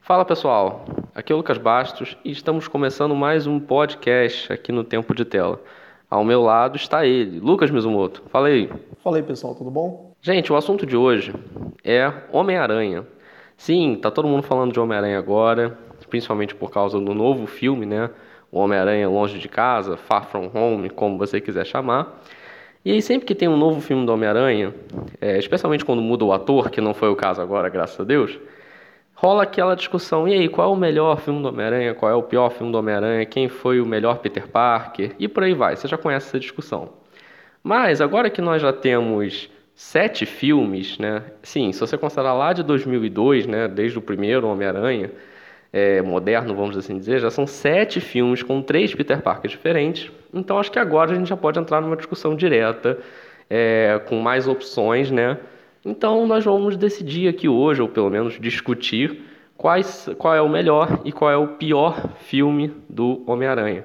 Fala pessoal, aqui é o Lucas Bastos e estamos começando mais um podcast aqui no Tempo de Tela. Ao meu lado está ele, Lucas Mizumoto. Fala aí. Fala aí pessoal, tudo bom? Gente, o assunto de hoje é Homem-Aranha. Sim, tá todo mundo falando de Homem-Aranha agora, principalmente por causa do novo filme, né? O Homem-Aranha Longe de Casa, Far From Home, como você quiser chamar. E aí, sempre que tem um novo filme do Homem-Aranha, é, especialmente quando muda o ator, que não foi o caso agora, graças a Deus, rola aquela discussão: e aí, qual é o melhor filme do Homem-Aranha? Qual é o pior filme do Homem-Aranha? Quem foi o melhor Peter Parker? E por aí vai, você já conhece essa discussão. Mas agora que nós já temos sete filmes, né? Sim, se você considerar lá de 2002, né, desde o primeiro Homem-Aranha, é, moderno, vamos assim dizer, já são sete filmes com três Peter Parker diferentes. Então acho que agora a gente já pode entrar numa discussão direta, é, com mais opções, né? Então nós vamos decidir aqui hoje, ou pelo menos discutir, quais, qual é o melhor e qual é o pior filme do Homem-Aranha.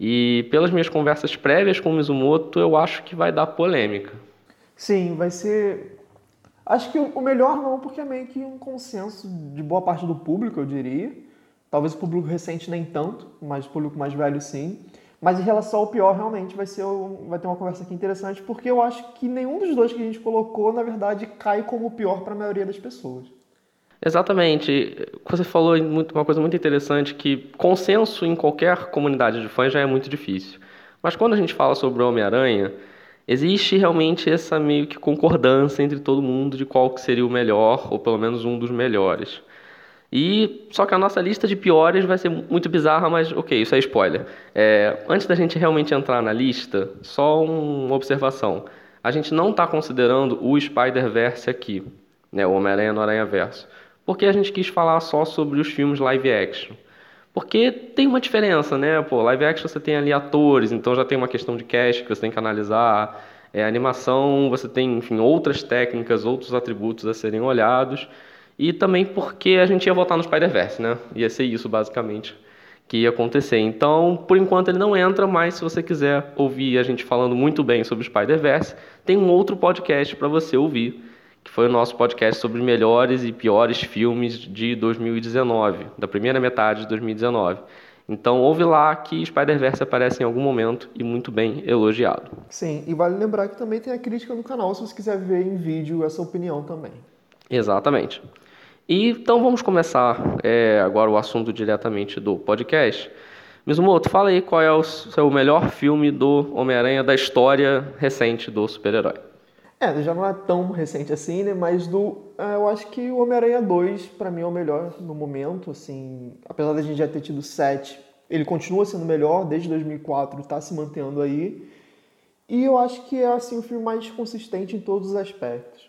E pelas minhas conversas prévias com o Mizumoto, eu acho que vai dar polêmica. Sim, vai ser. Acho que o melhor não, porque é meio que um consenso de boa parte do público, eu diria. Talvez o público recente nem tanto, mas o público mais velho sim. Mas em relação ao pior, realmente vai, ser, vai ter uma conversa aqui interessante, porque eu acho que nenhum dos dois que a gente colocou, na verdade, cai como o pior para a maioria das pessoas. Exatamente. Você falou uma coisa muito interessante, que consenso em qualquer comunidade de fãs já é muito difícil. Mas quando a gente fala sobre o Homem-Aranha, existe realmente essa meio que concordância entre todo mundo de qual que seria o melhor, ou pelo menos um dos melhores. E só que a nossa lista de piores vai ser muito bizarra, mas ok, isso é spoiler. É, antes da gente realmente entrar na lista, só uma observação. A gente não está considerando o Spider-Verse aqui, né, o Homem-Aranha no Aranha-Verso, porque a gente quis falar só sobre os filmes live action. Porque tem uma diferença, né? Pô, live action você tem ali atores, então já tem uma questão de cast que você tem que analisar. É, animação, você tem, enfim, outras técnicas, outros atributos a serem olhados. E também porque a gente ia votar no Spider-Verse, né? Ia ser isso, basicamente, que ia acontecer. Então, por enquanto ele não entra, mas se você quiser ouvir a gente falando muito bem sobre o Spider-Verse, tem um outro podcast para você ouvir, que foi o nosso podcast sobre melhores e piores filmes de 2019, da primeira metade de 2019. Então ouve lá que Spider-Verse aparece em algum momento e muito bem elogiado. Sim, e vale lembrar que também tem a crítica no canal se você quiser ver em vídeo essa opinião também. Exatamente. Então vamos começar é, agora o assunto diretamente do podcast. Mizumoto, fala aí qual é o seu melhor filme do Homem-Aranha da história recente do super-herói. É, já não é tão recente assim, né? Mas do, é, eu acho que o Homem-Aranha 2, para mim, é o melhor no momento, assim... Apesar da gente já ter tido 7, ele continua sendo melhor, desde 2004 está se mantendo aí. E eu acho que é, assim, o filme mais consistente em todos os aspectos.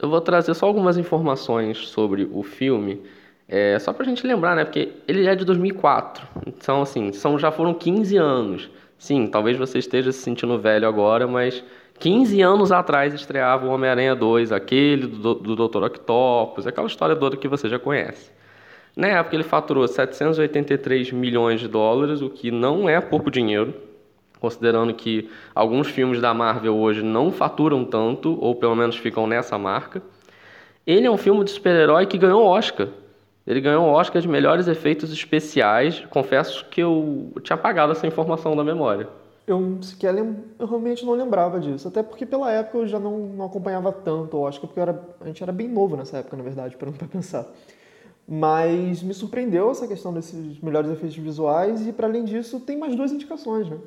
Eu vou trazer só algumas informações sobre o filme, é, só pra gente lembrar, né? Porque ele é de 2004, então, assim, são, já foram 15 anos. Sim, talvez você esteja se sentindo velho agora, mas 15 anos atrás estreava o Homem-Aranha 2, aquele do, do Dr. Octopus, aquela história toda que você já conhece. Na época ele faturou 783 milhões de dólares, o que não é pouco dinheiro considerando que alguns filmes da Marvel hoje não faturam tanto, ou pelo menos ficam nessa marca. Ele é um filme de super-herói que ganhou Oscar. Ele ganhou o Oscar de melhores efeitos especiais. Confesso que eu tinha apagado essa informação da memória. Eu sequer lem... eu realmente não lembrava disso. Até porque pela época eu já não, não acompanhava tanto o Oscar, porque era... a gente era bem novo nessa época, na verdade, para pensar. Mas me surpreendeu essa questão desses melhores efeitos visuais e, para além disso, tem mais duas indicações, né?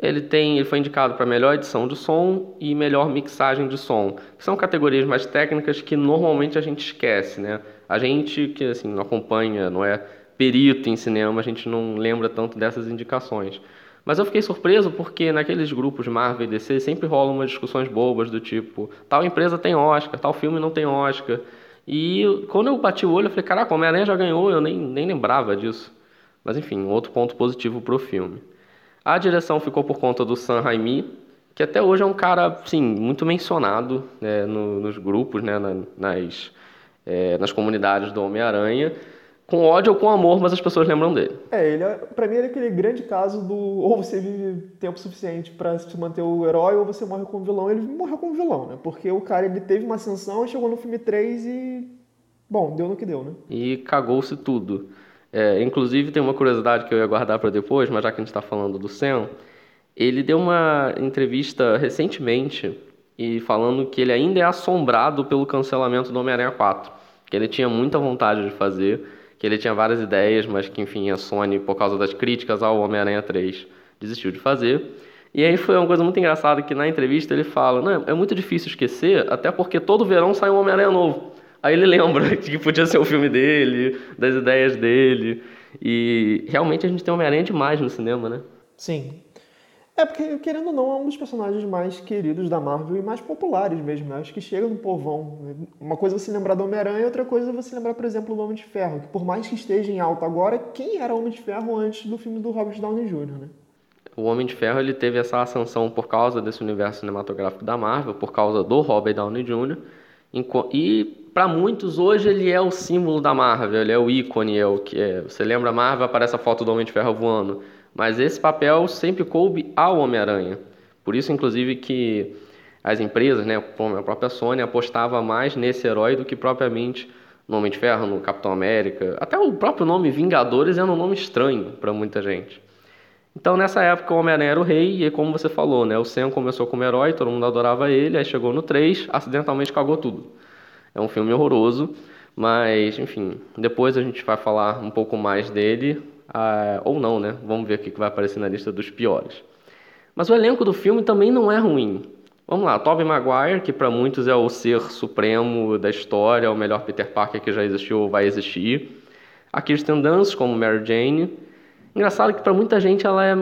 Ele, tem, ele foi indicado para melhor edição de som e melhor mixagem de som, que são categorias mais técnicas que normalmente a gente esquece, né? A gente que assim não acompanha, não é perito em cinema, a gente não lembra tanto dessas indicações. Mas eu fiquei surpreso porque naqueles grupos Marvel e DC sempre rolam umas discussões bobas do tipo, tal empresa tem Oscar, tal filme não tem Oscar. E quando eu bati o olho, eu falei, caraca, Homem-Aranha já ganhou, eu nem, nem lembrava disso. Mas enfim, outro ponto positivo para o filme. A direção ficou por conta do Sam Raimi, que até hoje é um cara, sim, muito mencionado né, no, nos grupos, né, nas, é, nas comunidades do Homem-Aranha. com ódio ou com amor, mas as pessoas lembram dele. É, ele é, pra mim ele é aquele grande caso do ou você vive tempo suficiente para se manter o herói ou você morre como vilão. Ele morreu como vilão, né? Porque o cara ele teve uma ascensão, chegou no filme 3 e bom, deu no que deu, né? E cagou-se tudo. É, inclusive tem uma curiosidade que eu ia guardar para depois, mas já que a gente está falando do Sam, ele deu uma entrevista recentemente e falando que ele ainda é assombrado pelo cancelamento do Homem-Aranha 4, que ele tinha muita vontade de fazer que ele tinha várias ideias, mas que, enfim, a Sony, por causa das críticas ao Homem-Aranha 3, desistiu de fazer. E aí foi uma coisa muito engraçada que na entrevista ele fala, não, é muito difícil esquecer, até porque todo verão sai um Homem-Aranha novo. Aí ele lembra que podia ser o filme dele, das ideias dele. E realmente a gente tem Homem-Aranha demais no cinema, né? Sim. É porque, querendo ou não, é um dos personagens mais queridos da Marvel e mais populares mesmo. Né? Acho que chega no povão. Uma coisa é você lembrar do Homem-Aranha, outra coisa é você lembrar, por exemplo, do Homem de Ferro. Que por mais que esteja em alta agora, quem era o Homem de Ferro antes do filme do Robert Downey Jr., né? O Homem de Ferro ele teve essa ascensão por causa desse universo cinematográfico da Marvel, por causa do Robert Downey Jr. E para muitos hoje ele é o símbolo da Marvel, ele é o ícone, é o que é. Você lembra Marvel, aparece a foto do Homem de Ferro voando. Mas esse papel sempre coube ao Homem-Aranha. Por isso, inclusive, que as empresas, né, como a própria Sony, apostava mais nesse herói do que propriamente no Homem de Ferro, no Capitão América. Até o próprio nome Vingadores era um nome estranho para muita gente. Então, nessa época, o Homem-Aranha era o rei, e como você falou, né, o Sam começou como herói, todo mundo adorava ele, aí chegou no 3, acidentalmente cagou tudo. É um filme horroroso, mas, enfim, depois a gente vai falar um pouco mais dele, ah, ou não, né? Vamos ver o que vai aparecer na lista dos piores. Mas o elenco do filme também não é ruim. Vamos lá, Tobey Maguire, que para muitos é o ser supremo da história, o melhor Peter Parker que já existiu ou vai existir. A Kirsten Dunst como Mary Jane. Engraçado que para muita gente ela é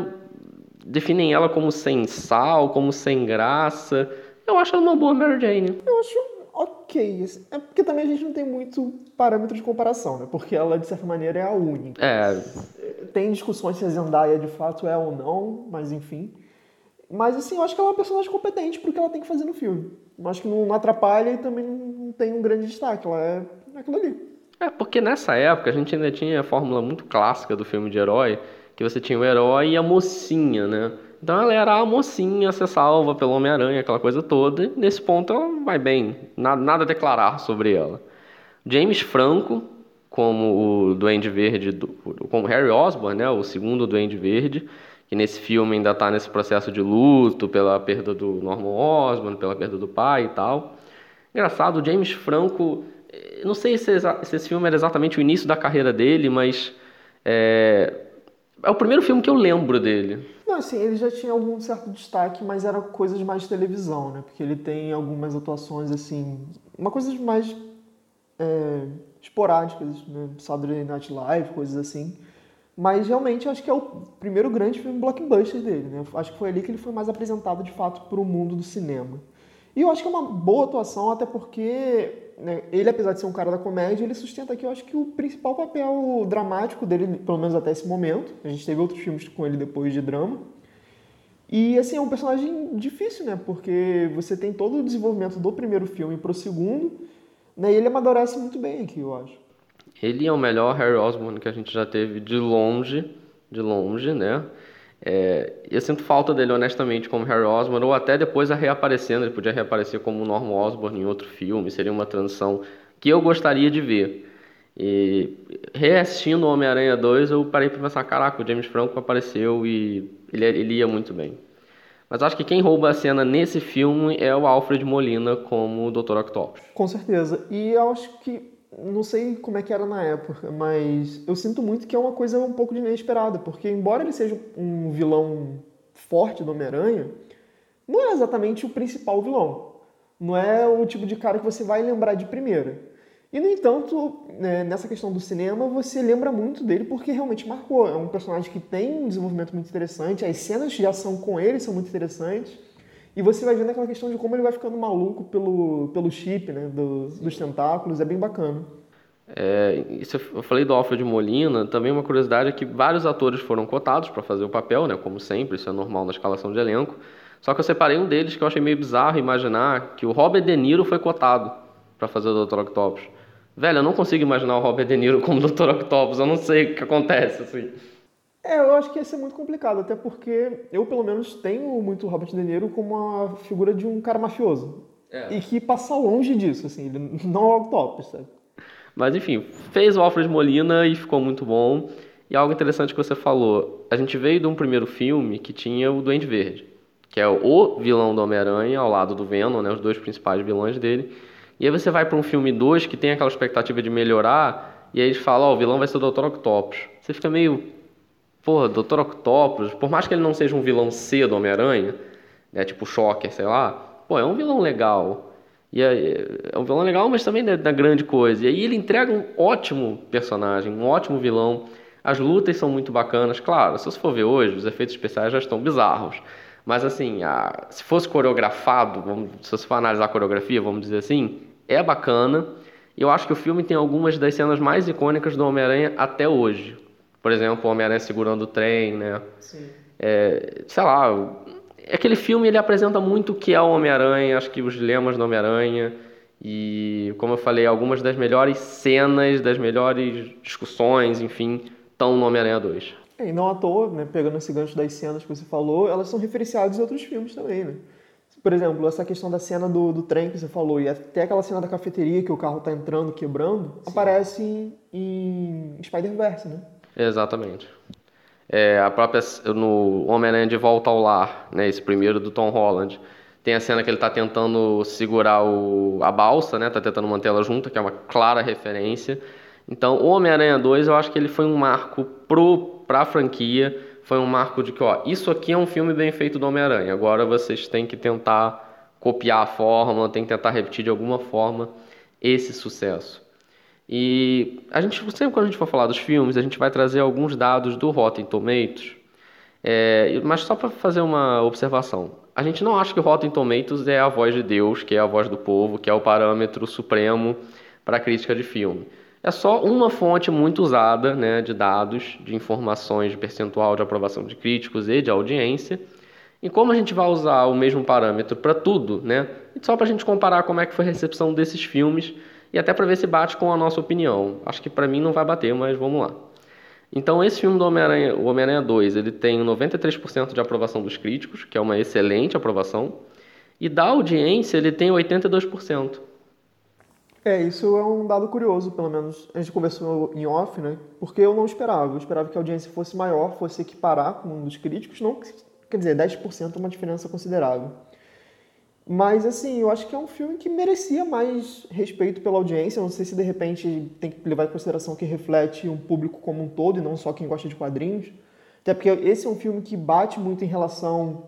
definem ela como sem sal, como sem graça. Eu acho ela uma boa Mary Jane. Eu acho ok. É porque também a gente não tem muito parâmetro de comparação, né? Porque ela, de certa maneira, é a única. É. Tem discussões se a Zendaya de fato é ou não, mas enfim. Mas assim, eu acho que ela é uma personagem competente pro que ela tem que fazer no filme. Eu acho que não atrapalha e também não tem um grande destaque. Ela é aquilo ali. É, porque nessa época a gente ainda tinha a fórmula muito clássica do filme de herói, que você tinha o herói e a mocinha, né? Então ela era a mocinha a ser salva pelo Homem-Aranha, aquela coisa toda. Nesse ponto ela vai bem, nada, nada a declarar sobre ela. James Franco, como o Duende Verde, do, como Harry Osborn, né, o segundo Duende Verde, que nesse filme ainda está nesse processo de luto pela perda do Norman Osborn, pela perda do pai e tal. Engraçado, o James Franco, eh, não sei se, se esse filme era exatamente o início da carreira dele, mas é, é o primeiro filme que eu lembro dele. Não, assim, ele já tinha algum certo destaque, mas era coisa de mais de televisão, né? Porque ele tem algumas atuações, assim, uma coisa mais é, esporádicas, né? Saturday Night Live, coisas assim. Mas realmente acho que é o primeiro grande filme blockbuster dele, né? Acho que foi ali que ele foi mais apresentado de fato para o mundo do cinema. E eu acho que é uma boa atuação, até porque né, ele, apesar de ser um cara da comédia, ele sustenta aqui, eu acho que o principal papel dramático dele, pelo menos até esse momento. A gente teve outros filmes com ele depois de drama. E, assim, é um personagem difícil, né? Porque você tem todo o desenvolvimento do primeiro filme pro segundo, né? E ele amadurece muito bem aqui, eu acho. Ele é o melhor Harry Osborn que a gente já teve de longe, de longe, né? É, eu sinto falta dele, honestamente, como Harry Osborn, ou até depois reaparecendo. Ele podia reaparecer como Norman Osborn em outro filme, seria uma transição que eu gostaria de ver. E reassistindo Homem-Aranha 2, eu parei para pensar: caraca, o James Franco apareceu e ele, ele ia muito bem. Mas acho que quem rouba a cena nesse filme é o Alfred Molina como o Dr. Octopus. Com certeza. E eu acho que não sei como é que era na época, mas eu sinto muito que é uma coisa um pouco inesperada, porque embora ele seja um vilão forte do Homem-Aranha, não é exatamente o principal vilão. Não é o tipo de cara que você vai lembrar de primeira. E, no entanto, né, nessa questão do cinema, você lembra muito dele porque realmente marcou. É um personagem que tem um desenvolvimento muito interessante, as cenas de ação com ele são muito interessantes. E você vai vendo aquela questão de como ele vai ficando maluco pelo, pelo chip, né? Do, dos tentáculos, é bem bacana. É, isso eu falei do Alfred Molina, também uma curiosidade é que vários atores foram cotados para fazer o papel, né? Como sempre, isso é normal na escalação de elenco. Só que eu separei um deles que eu achei meio bizarro imaginar que o Robert De Niro foi cotado para fazer o Dr. Octopus. Velho, eu não consigo imaginar o Robert De Niro como Dr. Octopus, eu não sei o que acontece, assim. É, eu acho que ia ser muito complicado, até porque eu, pelo menos, tenho muito o Robert De Niro como uma figura de um cara mafioso. É. E que passa longe disso, assim, ele não é o Octopus, sabe? Mas enfim, fez o Alfred Molina e ficou muito bom. E algo interessante que você falou, a gente veio de um primeiro filme que tinha o Duende Verde, que é o vilão do Homem-Aranha ao lado do Venom, né, os dois principais vilões dele. E aí você vai para um filme 2 que tem aquela expectativa de melhorar, e aí eles falam, ó, oh, o vilão vai ser o Dr. Octopus. Você fica meio, porra, Dr. Octopus, por mais que ele não seja um vilão C do Homem-Aranha, né, tipo Shocker, sei lá, pô, é um vilão legal. E é, é um vilão legal, mas também é da grande coisa. E aí ele entrega um ótimo personagem, um ótimo vilão. As lutas são muito bacanas. Claro, se você for ver hoje, os efeitos especiais já estão bizarros. Mas assim, a, se fosse coreografado, vamos, se você for analisar a coreografia, vamos dizer assim, é bacana. E eu acho que o filme tem algumas das cenas mais icônicas do Homem-Aranha até hoje. Por exemplo, o Homem-Aranha segurando o trem, né? Sim. É, sei lá, aquele filme ele apresenta muito o que é o Homem-Aranha, acho que os dilemas do Homem-Aranha. E, como eu falei, algumas das melhores cenas, das melhores discussões, enfim, estão no Homem-Aranha 2. É, e não à toa, né, pegando esse gancho das cenas que você falou, elas são referenciadas em outros filmes também, né? Por exemplo, essa questão da cena do, do trem que você falou, e até aquela cena da cafeteria que o carro está entrando, quebrando, Sim. aparece em, em Spider-Verse, né? Exatamente. É, a própria no Homem-Aranha de Volta ao Lar, né, esse primeiro do Tom Holland, tem a cena que ele está tentando segurar o, a balsa, né, tá tentando manter ela junta, que é uma clara referência. Então, o Homem-Aranha 2, eu acho que ele foi um marco pro para a franquia, foi um marco de que, ó, isso aqui é um filme bem feito do Homem-Aranha. Agora vocês têm que tentar copiar a fórmula, tem que tentar repetir de alguma forma esse sucesso. E a gente sempre quando a gente for falar dos filmes, a gente vai trazer alguns dados do Rotten Tomatoes. É, mas só para fazer uma observação, a gente não acha que o Rotten Tomatoes é a voz de Deus, que é a voz do povo, que é o parâmetro supremo para a crítica de filme é só uma fonte muito usada né, de dados, de informações de percentual de aprovação de críticos e de audiência. E como a gente vai usar o mesmo parâmetro para tudo, né? Só para a gente comparar como é que foi a recepção desses filmes e até para ver se bate com a nossa opinião. Acho que para mim não vai bater, mas vamos lá. Então esse filme do Homem-Aranha, o Homem-Aranha 2, ele tem 93% de aprovação dos críticos, que é uma excelente aprovação, e da audiência ele tem 82%. É, isso é um dado curioso, pelo menos a gente conversou em off, né? Porque eu não esperava. Eu esperava que a audiência fosse maior, fosse equiparar com um dos críticos. Não, quer dizer, 10% é uma diferença considerável. Mas, assim, eu acho que é um filme que merecia mais respeito pela audiência. Não sei se, de repente, tem que levar em consideração que reflete um público como um todo e não só quem gosta de quadrinhos. Até porque esse é um filme que bate muito em relação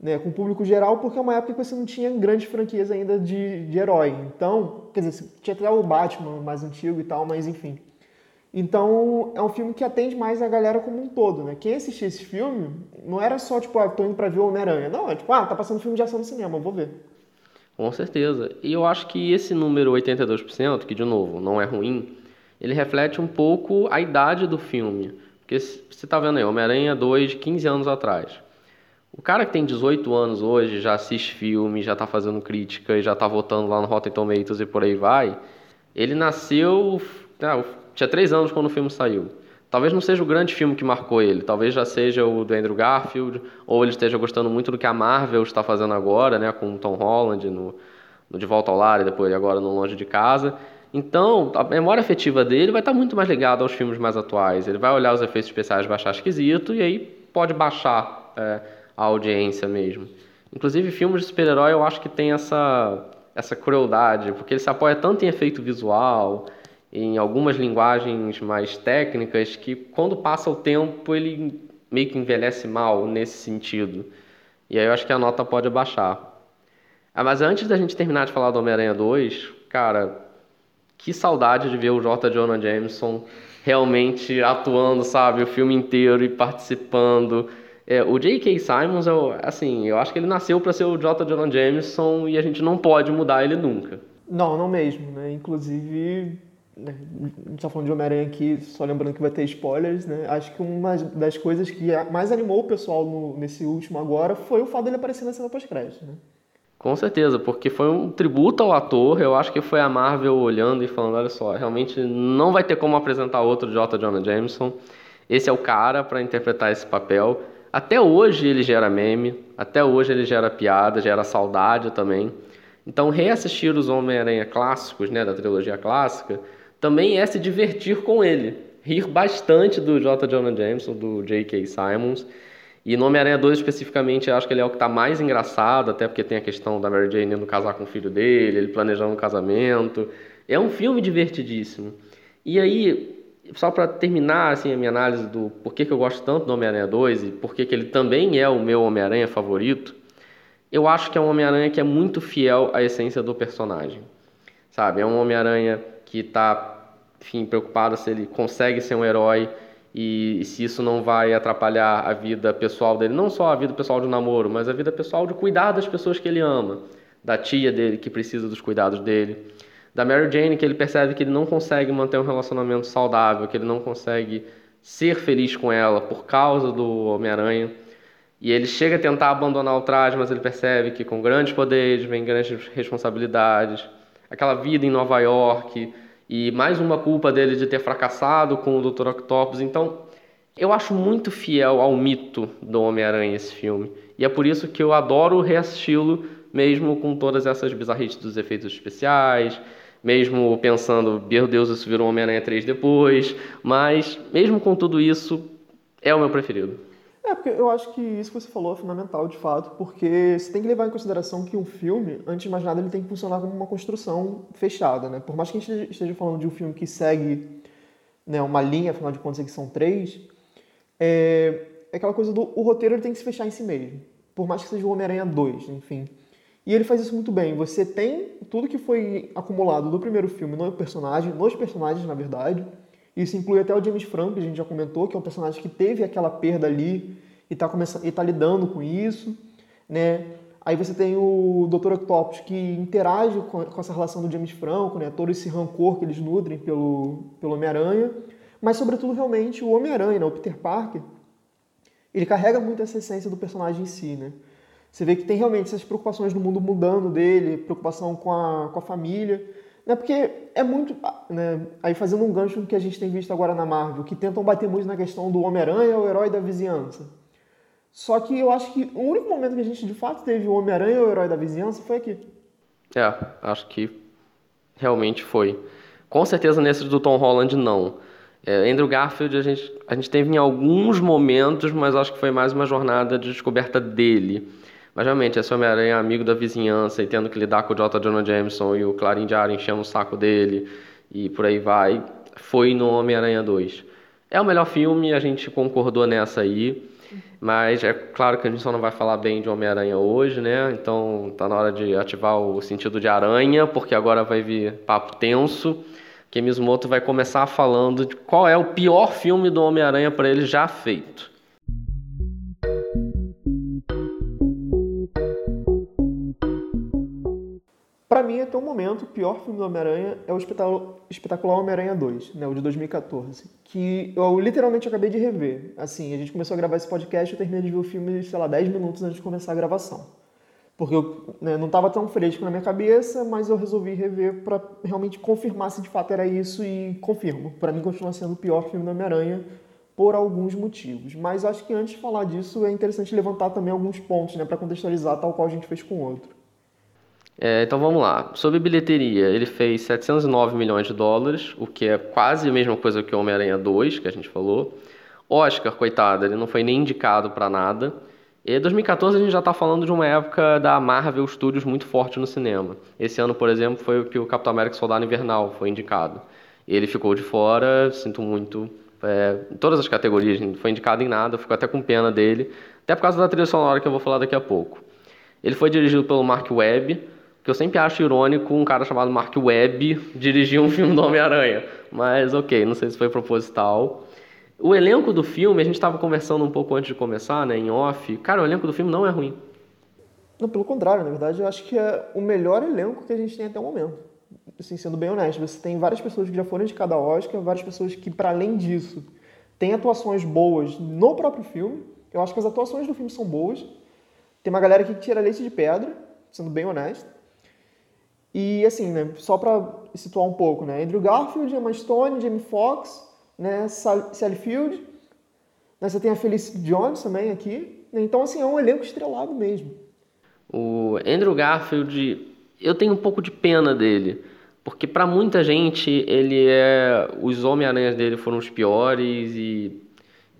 né, com o público geral, porque é uma época que você não tinha grandes franquias ainda de, de herói. Então, quer dizer, tinha até o Batman mais antigo e tal, mas enfim. Então, é um filme que atende mais a galera como um todo, né? Quem assistia esse filme não era só, tipo, ah, tô indo pra ver o Homem-Aranha. Não, é tipo, ah, tá passando filme de ação no cinema, vou ver. Com certeza. E eu acho que esse número 82%, que de novo não é ruim, ele reflete um pouco a idade do filme. Porque você tá vendo aí, Homem-Aranha 2 de 15 anos atrás. O cara que tem 18 anos hoje, já assiste filme, já tá fazendo crítica e já tá votando lá no Rotten Tomatoes e por aí vai, ele nasceu. Ah, tinha 3 anos quando o filme saiu. Talvez não seja o grande filme que marcou ele, talvez já seja o do Andrew Garfield, ou ele esteja gostando muito do que a Marvel está fazendo agora, né, com o Tom Holland no, no De Volta ao Lar e depois agora no Longe de Casa. Então, a memória afetiva dele vai estar muito mais ligada aos filmes mais atuais. Ele vai olhar os efeitos especiais e vai achar esquisito, e aí pode baixar. É, a audiência mesmo. Inclusive, filmes de super-herói eu acho que tem essa, essa crueldade, porque ele se apoia tanto em efeito visual, em algumas linguagens mais técnicas, que quando passa o tempo ele meio que envelhece mal nesse sentido. E aí eu acho que a nota pode baixar. Ah, mas antes da gente terminar de falar do Homem-Aranha 2, cara, que saudade de ver o J. Jonah Jameson realmente atuando, sabe, o filme inteiro e participando. É, o J.K. Simons, eu, assim, eu acho que ele nasceu para ser o J. Jonah Jameson e a gente não pode mudar ele nunca. Não, não mesmo, né? Inclusive, a gente tá falando de Homem-Aranha aqui, só lembrando que vai ter spoilers, né? Acho que uma das coisas que mais animou o pessoal no, nesse último agora foi o fato dele aparecer na cena pós-crédito, né? Com certeza, porque foi um tributo ao ator. Eu acho que foi a Marvel olhando e falando: olha só, realmente não vai ter como apresentar outro J. Jonah Jameson. Esse é o cara para interpretar esse papel. Até hoje ele gera meme, até hoje ele gera piada, gera saudade também. Então, reassistir os Homem-Aranha clássicos, né, da trilogia clássica, também é se divertir com ele. Rir bastante do J. Jonah Jameson, do J.K. Simons. E no Homem-Aranha 2, especificamente, eu acho que ele é o que está mais engraçado, até porque tem a questão da Mary Jane indo casar com o filho dele, ele planejando um casamento. É um filme divertidíssimo. E aí, só para terminar assim, a minha análise do porquê que eu gosto tanto do Homem-Aranha 2 e porquê que ele também é o meu Homem-Aranha favorito, eu acho que é um Homem-Aranha que é muito fiel à essência do personagem. Sabe? É um Homem-Aranha que está, preocupado se ele consegue ser um herói e, se isso não vai atrapalhar a vida pessoal dele, não só a vida pessoal de namoro, mas a vida pessoal de cuidar das pessoas que ele ama, da tia dele que precisa dos cuidados dele, da Mary Jane que ele percebe que ele não consegue manter um relacionamento saudável, que ele não consegue ser feliz com ela por causa do Homem-Aranha. E ele chega a tentar abandonar o traje, mas ele percebe que com grandes poderes vem grandes responsabilidades. Aquela vida em Nova York e mais uma culpa dele de ter fracassado com o Dr. Octopus. Então, eu acho muito fiel ao mito do Homem-Aranha esse filme. E é por isso que eu adoro reassisti-lo, mesmo com todas essas bizarrices dos efeitos especiais, mesmo pensando, meu Deus, isso virou Homem-Aranha 3 depois. Mas, mesmo com tudo isso, é o meu preferido. É, porque eu acho que isso que você falou é fundamental, de fato, porque você tem que levar em consideração que um filme, antes de mais nada, ele tem que funcionar como uma construção fechada, né? Por mais que a gente esteja falando de um filme que segue né, uma linha, afinal de contas aqui são três, é, é aquela coisa do o roteiro ele tem que se fechar em si mesmo. Por mais que seja o Homem-Aranha 2, enfim. E ele faz isso muito bem. Você tem tudo que foi acumulado do primeiro filme no personagem, nos personagens, na verdade, isso inclui até o James Franco, a gente já comentou, que é um personagem que teve aquela perda ali e está tá lidando com isso, né? Aí você tem o Dr. Octopus, que interage com, com, essa relação do James Franco, né? Todo esse rancor que eles nutrem pelo, pelo Homem-Aranha. Mas, sobretudo, realmente, o Homem-Aranha, né? o Peter Parker, ele carrega muito essa essência do personagem em si, né? Você vê que tem realmente essas preocupações do mundo mudando dele, preocupação com a, com a família, né? Porque é muito. Né? Aí fazendo um gancho que a gente tem visto agora na Marvel, que tentam bater muito na questão do Homem-Aranha, o herói da vizinhança. Só que eu acho que o único momento que a gente de fato teve o Homem-Aranha, o herói da vizinhança, foi aqui. É, acho que realmente foi. Com certeza nesse do Tom Holland, não. É, Andrew Garfield a gente, a gente teve em alguns momentos, mas acho que foi mais uma jornada de descoberta dele. Mas realmente, esse Homem-Aranha é amigo da vizinhança e tendo que lidar com o J. Jonah Jameson e o Clarim Diário enchendo o saco dele e por aí vai, foi no Homem-Aranha 2. É o melhor filme, a gente concordou nessa aí. Mas é claro que a gente só não vai falar bem de Homem-Aranha hoje, né? Então tá na hora de ativar o sentido de aranha, porque agora vai vir papo tenso. Que Mizumoto vai começar falando de qual é o pior filme do Homem-Aranha para ele já feito. Até o momento, o pior filme do Homem-Aranha é o espetacular Homem-Aranha 2, né, o de 2014, que eu literalmente acabei de rever. Assim, a gente começou a gravar esse podcast, eu terminei de ver o filme, sei lá, 10 minutos antes de começar a gravação. Porque eu né, não estava tão fresco na minha cabeça, mas eu resolvi rever para realmente confirmar se de fato era isso e confirmo. Para mim, continua sendo o pior filme do Homem-Aranha por alguns motivos. Mas acho que antes de falar disso, é interessante levantar também alguns pontos né, para contextualizar, tal qual a gente fez com o outro. É, então vamos lá. Sobre bilheteria, ele fez 709 milhões de dólares, o que é quase a mesma coisa que o Homem-Aranha 2, que a gente falou. Oscar, coitado, ele não foi nem indicado para nada. E 2014 a gente já está falando de uma época da Marvel Studios muito forte no cinema. Esse ano, por exemplo, foi o que o Capitão América Soldado Invernal foi indicado. Ele ficou de fora, sinto muito. É, em todas as categorias, não foi indicado em nada, fico até com pena dele. Até por causa da trilha sonora que eu vou falar daqui a pouco. Ele foi dirigido pelo Mark Webb, que eu sempre acho irônico um cara chamado Mark Webb dirigir um filme do Homem-Aranha. Mas ok, não sei se foi proposital. O elenco do filme, a gente estava conversando um pouco antes de começar, né, em off. Cara, o elenco do filme não é ruim. Não, pelo contrário, na verdade, eu acho que é o melhor elenco que a gente tem até o momento. Assim, sendo bem honesto, você tem várias pessoas que já foram de cada Oscar, várias pessoas que, para além disso, têm atuações boas no próprio filme. Eu acho que as atuações do filme são boas. Tem uma galera que tira leite de pedra, sendo bem honesto. E assim, né, só para situar um pouco, né, Andrew Garfield, Emma Stone, Jamie Foxx, né, Sally Field, né, você tem a Felicity Jones também aqui. Né, então, assim, é um elenco estrelado mesmo. O Andrew Garfield, eu tenho um pouco de pena dele, porque para muita gente ele é os Homem-Aranhas dele foram os piores e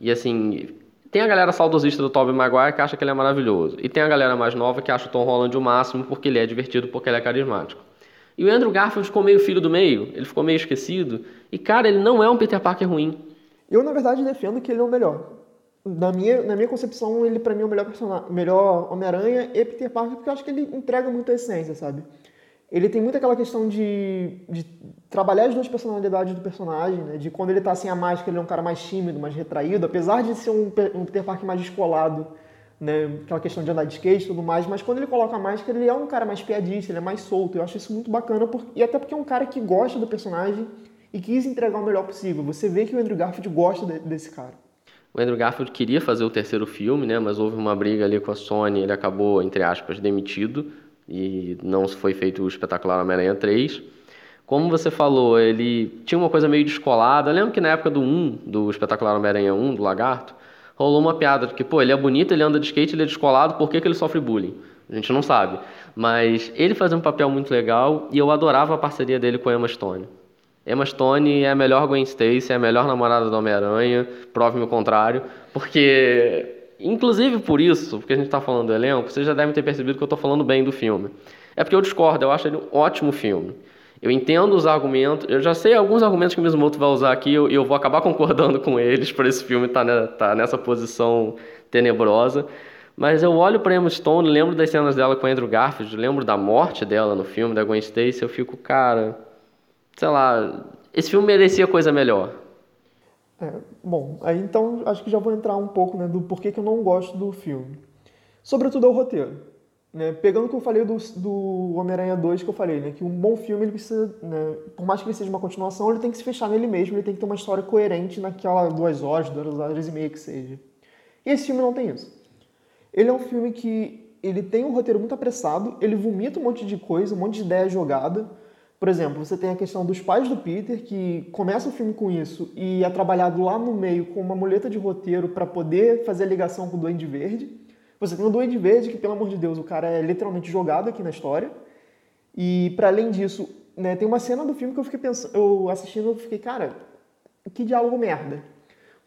e assim, tem a galera saudosista do Tobey Maguire que acha que ele é maravilhoso. E tem a galera mais nova que acha o Tom Holland o máximo porque ele é divertido, porque ele é carismático. E o Andrew Garfield ficou meio filho do meio, ele ficou meio esquecido. E, cara, ele não é um Peter Parker ruim. Eu, na verdade, defendo que ele é o melhor. Na minha, na minha concepção, ele para mim é o melhor personagem, melhor Homem-Aranha e Peter Parker, porque eu acho que ele entrega muita essência, sabe? Ele tem muito aquela questão de, de trabalhar as duas personalidades do personagem, né? De quando ele tá sem a máscara, ele é um cara mais tímido, mais retraído, apesar de ser um, um Peter Parker mais descolado, né? Aquela questão de andar de skate e tudo mais, mas quando ele coloca a máscara, ele é um cara mais piadista, ele é mais solto. Eu acho isso muito bacana, porque, e até porque é um cara que gosta do personagem e quis entregar o melhor possível. Você vê que o Andrew Garfield gosta de, desse cara. O Andrew Garfield queria fazer o terceiro filme, né? Mas houve uma briga ali com a Sony, ele acabou, entre aspas, demitido e não foi feito o espetacular Homem-Aranha 3. Como você falou, ele tinha uma coisa meio descolada. Eu lembro que na época do 1, do espetacular Homem-Aranha 1, do Lagarto, rolou uma piada de que, pô, ele é bonito, ele anda de skate, ele é descolado, por que, que ele sofre bullying? A gente não sabe. Mas ele fazia um papel muito legal e eu adorava a parceria dele com a Emma Stone. Emma Stone é a melhor Gwen Stacy, é a melhor namorada do Homem-Aranha, prove-me o contrário, porque Inclusive por isso, porque a gente está falando do elenco, vocês já devem ter percebido que eu estou falando bem do filme. É porque eu discordo, eu acho ele um ótimo filme. Eu entendo os argumentos, eu já sei alguns argumentos que o Mizumoto vai usar aqui e eu, eu, vou acabar concordando com eles por esse filme estar tá, tá nessa posição tenebrosa. Mas eu olho para Emma Stone, lembro das cenas dela com Andrew Garfield, lembro da morte dela no filme, da Gwen Stacy, eu fico, cara, sei lá, esse filme merecia coisa melhor. É, bom, aí então acho que já vou entrar um pouco né, do porquê que eu não gosto do filme. Sobretudo é o roteiro. Né? Pegando o que eu falei do, do Homem-Aranha 2, que eu falei, né, que um bom filme, ele precisa, né, por mais que ele seja uma continuação, ele tem que se fechar nele mesmo, ele tem que ter uma história coerente naquela duas horas, duas horas e meia que seja. E esse filme não tem isso. Ele é um filme que ele tem um roteiro muito apressado, ele vomita um monte de coisa, um monte de ideia jogada, por exemplo, você tem a questão dos pais do Peter, que começa o filme com isso e é trabalhado lá no meio com uma muleta de roteiro para poder fazer a ligação com o Duende Verde. Você tem o Duende Verde, que, pelo amor de Deus, o cara é literalmente jogado aqui na história. E, para além disso, né, tem uma cena do filme que eu fiquei pensando, eu assistindo, eu fiquei, cara, que diálogo merda.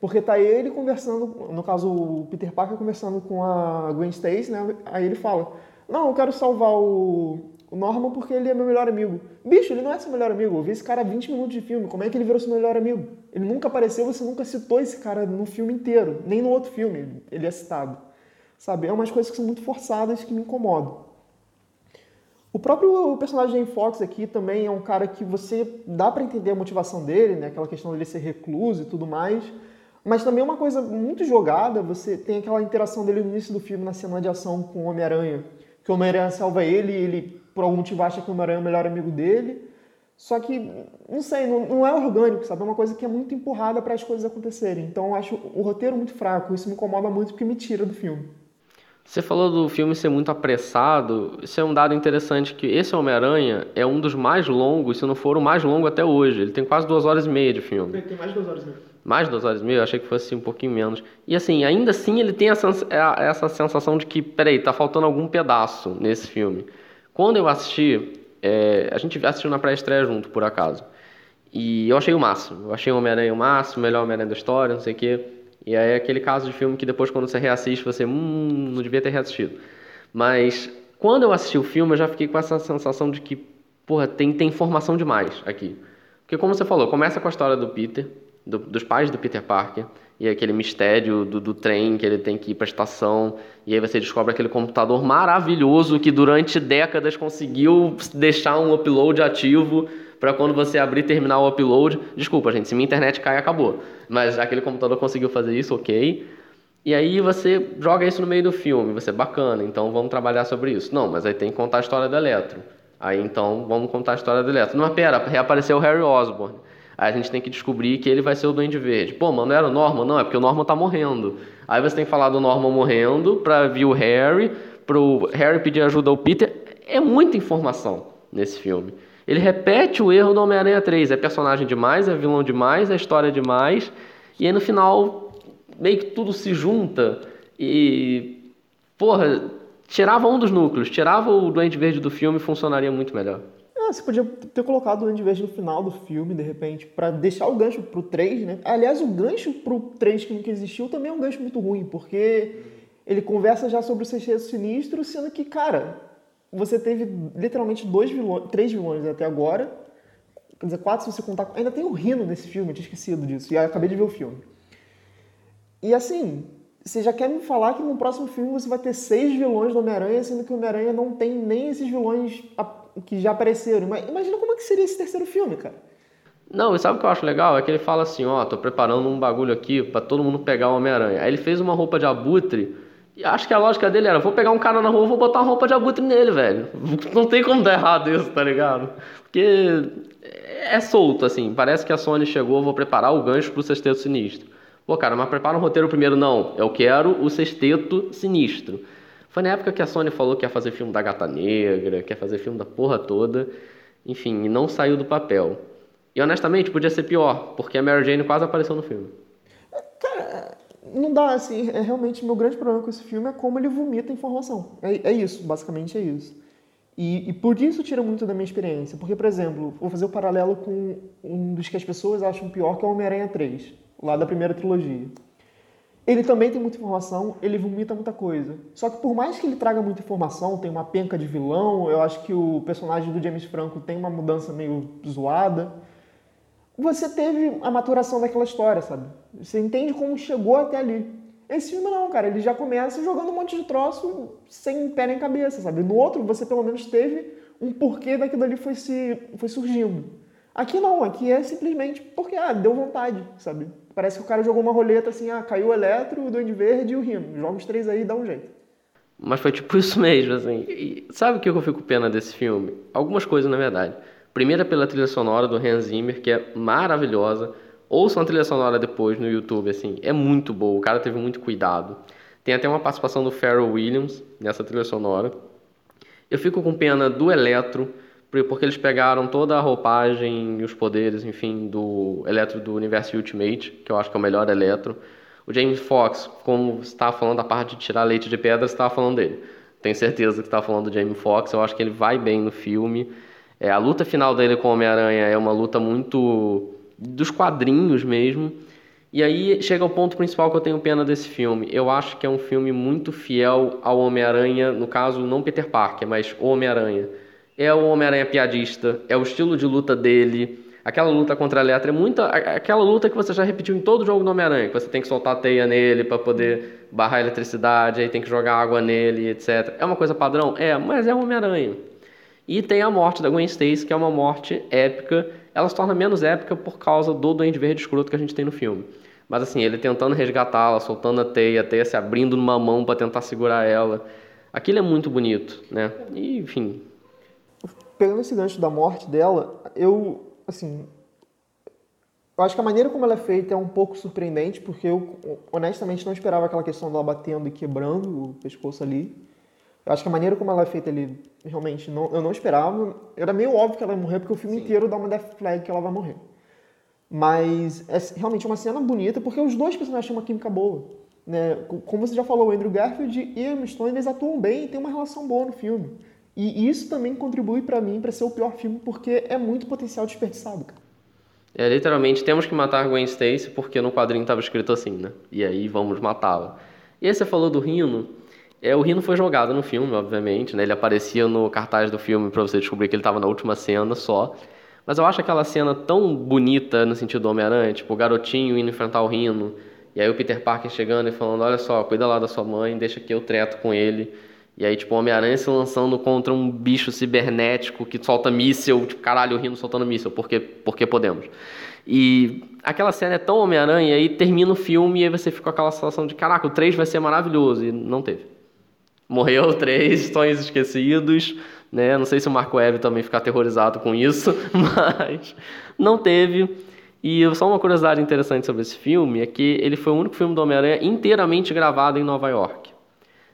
Porque tá ele conversando, no caso o Peter Parker conversando com a Gwen Stacy, né? Aí ele fala: "Não, eu quero salvar o o Norman porque ele é meu melhor amigo. Bicho, ele não é seu melhor amigo. Eu vi esse cara 20 minutos de filme. Como é que ele virou seu melhor amigo? Ele nunca apareceu, você nunca citou esse cara no filme inteiro. Nem no outro filme ele é citado. Sabe? É umas coisas que são muito forçadas que me incomodam. O próprio personagem Jane Fox aqui também é um cara que você dá para entender a motivação dele, né? Aquela questão dele ser recluso e tudo mais. Mas também é uma coisa muito jogada. Você tem aquela interação dele no início do filme, na cena de ação com o Homem-Aranha. Que o Homem-Aranha salva ele ele por algum motivo acha que o Homem-Aranha é o melhor amigo dele. Só que, não sei, não, não, é orgânico, sabe? É uma coisa que é muito empurrada para as coisas acontecerem. Então eu acho o roteiro muito fraco, isso me incomoda muito porque me tira do filme. Você falou do filme ser muito apressado. Isso é um dado interessante que esse Homem-Aranha é um dos mais longos, se não for o mais longo até hoje. Ele tem quase duas horas e meia de filme. Ele tem mais de duas horas e meia. Mais de duas horas e meia? Eu achei que fosse um pouquinho menos. E assim, ainda assim ele tem essa, essa sensação de que, peraí, tá faltando algum pedaço nesse filme. Quando eu assisti, é, a gente assistiu na pré-estreia junto, por acaso. E eu achei o máximo. Eu achei o Homem-Aranha o máximo, melhor Homem-Aranha da história, não sei o quê. E aí é aquele caso de filme que depois, quando você reassiste, você, hum, não devia ter reassistido. Mas quando eu assisti o filme, eu já fiquei com essa sensação de que, porra, tem, tem informação demais aqui. Porque, como você falou, começa com a história do Peter, do, dos pais do Peter Parker e aquele mistério do, do trem que ele tem que ir para a estação e aí você descobre aquele computador maravilhoso que durante décadas conseguiu deixar um upload ativo para quando você abrir e terminar o upload. Desculpa, gente, se minha internet cai, acabou. Mas aquele computador conseguiu fazer isso, ok. E aí você joga isso no meio do filme, você bacana, então vamos trabalhar sobre isso. Não, mas aí tem que contar a história do Eletro. Aí então vamos contar a história do Eletro. Não, pera, reapareceu o Harry Osborn. A gente tem que descobrir que ele vai ser o Duende Verde. Pô, mano, não era o Norman? Não, é porque o Norman tá morrendo. Aí você tem que falar do Norman morrendo pra vir o Harry, pro Harry pedir ajuda ao Peter. é muita informação nesse filme. Ele repete o erro do Homem-Aranha 3. É personagem demais, é vilão demais, é história demais. E aí no final, meio que tudo se junta e. Porra, tirava um dos núcleos, tirava o Duende Verde do filme funcionaria muito melhor. É, você podia ter colocado o Duende Verde no final do filme, de repente, para deixar o gancho pro 3, né? Aliás, o gancho pro 3 que nunca existiu também é um gancho muito ruim, porque ele conversa já sobre o Sexteto Sinistro, sendo que, cara, você teve literalmente dois vilões, três vilões até agora. Quer dizer, quatro se você contar. Ainda tem o Rino nesse filme, eu tinha esquecido disso. E acabei de ver o filme. E assim, você já quer me falar que no próximo filme você vai ter seis vilões do Homem-Aranha, sendo que o Homem-Aranha não tem nem esses vilões que já apareceram. Imagina como é que seria esse terceiro filme, cara. Não, e sabe o que eu acho legal? É que ele fala assim, ó, tô preparando um bagulho aqui para todo mundo pegar o Homem-Aranha. Aí ele fez uma roupa de abutre e acho que a lógica dele era, vou pegar um cara na rua, vou botar uma roupa de abutre nele, velho. Não tem como dar errado isso, tá ligado? Porque é solto, assim. Parece que a Sony chegou, vou preparar o gancho pro Sexteto Sinistro. Pô, cara, mas prepara um roteiro primeiro. Não, eu quero o Sexteto Sinistro. Foi na época que a Sony falou que ia fazer filme da Gata Negra, que ia fazer filme da porra toda. Enfim, e não saiu do papel. E honestamente, podia ser pior, porque a Mary Jane quase apareceu no filme. Cara, não dá, assim, é realmente meu grande problema com esse filme é como ele vomita informação. É, é isso, basicamente é isso. E, e, por isso tira muito da minha experiência. Porque, por exemplo, vou fazer o um paralelo com um dos que as pessoas acham pior, que é o Homem-Aranha 3, lá da primeira trilogia. Ele também tem muita informação, ele vomita muita coisa. Só que por mais que ele traga muita informação, tem uma penca de vilão, eu acho que o personagem do James Franco tem uma mudança meio zoada você teve a maturação daquela história, sabe? Você entende como chegou até ali. Esse filme não, cara, ele já começa jogando um monte de troço sem pé nem cabeça, sabe? No outro, você pelo menos teve um porquê daquilo ali foi, se, foi surgindo. Aqui não, aqui é simplesmente porque, ah, deu vontade, sabe? Parece que o cara jogou uma roleta assim, ah, caiu o Eletro, o Duende Verde e o Rino. Joga os três aí e dá um jeito. Mas foi tipo isso mesmo, assim. E sabe o que eu fico pena desse filme? Algumas coisas, na verdade. Primeira pela trilha sonora do Hans Zimmer, que é maravilhosa. Ouçam a trilha sonora depois no YouTube, assim, é muito boa. O cara teve muito cuidado. Tem até uma participação do Pharrell Williams nessa trilha sonora. Eu fico com pena do Eletro, porque eles pegaram toda a roupagem e os poderes, enfim, do Eletro do Universo Ultimate, que eu acho que é o melhor Eletro. O James Fox, como estava falando da parte de tirar leite de pedra, estava falando dele. Tenho certeza que estava falando do James Fox, eu acho que ele vai bem no filme. É, a luta final dele com o Homem-Aranha é uma luta muito dos quadrinhos mesmo. E aí chega o ponto principal que eu tenho pena desse filme. Eu acho que é um filme muito fiel ao Homem-Aranha, no caso, não Peter Parker, mas o Homem-Aranha. É o Homem-Aranha piadista, é o estilo de luta dele. Aquela luta contra a Letra é muita. Aquela luta que você já repetiu em todo jogo do Homem-Aranha, que você tem que soltar teia nele para poder barrar a eletricidade, aí tem que jogar água nele, etc. É uma coisa padrão? É, mas é o Homem-Aranha. E tem a morte da Gwen Stacy, que é uma morte épica. Ela se torna menos épica por causa do Duende Verde escroto que a gente tem no filme. Mas assim, ele tentando resgatá-la, soltando a teia, a teia se abrindo numa mão para tentar segurar ela. Aquilo é muito bonito, né? E, enfim. Pegando esse gancho da morte dela, eu, assim, eu acho que a maneira como ela é feita é um pouco surpreendente, porque eu honestamente não esperava aquela questão dela batendo e quebrando o pescoço ali. Eu acho que a maneira como ela é feita ali, realmente, não, eu não esperava. Era meio óbvio que ela ia morrer, porque o filme Sim. inteiro dá uma death flag que ela vai morrer. Mas é realmente uma cena bonita, porque os dois personagens têm uma química boa. Né? Como você já falou, o Andrew Garfield e a Emma Stone, eles atuam bem e tem uma relação boa no filme. E isso também contribui para mim para ser o pior filme, porque é muito potencial desperdiçado, cara. É, literalmente, temos que matar Gwen Stacy porque no quadrinho estava escrito assim, né? E aí vamos matá-la. E aí você falou do Rino, é, o Rino foi jogado no filme, obviamente, né? Ele aparecia no cartaz do filme para você descobrir que ele estava na última cena só. Mas eu acho aquela cena tão bonita no sentido do Homem-Aranha, tipo, o garotinho indo enfrentar o Rino, e aí o Peter Parker chegando e falando, olha só, cuida lá da sua mãe, deixa que eu treto com ele. E aí, tipo, o Homem-Aranha se lançando contra um bicho cibernético que solta míssel, tipo, caralho, o Rino soltando míssel, porque, porque podemos. E aquela cena é tão Homem-Aranha, e aí termina o filme e aí você fica com aquela sensação de, caraca, o 3 vai ser maravilhoso, e não teve. Morreu três, sonhos esquecidos, né? Não sei se o Marco Webb também fica aterrorizado com isso, mas não teve. E só uma curiosidade interessante sobre esse filme é que ele foi o único filme do Homem-Aranha inteiramente gravado em Nova York.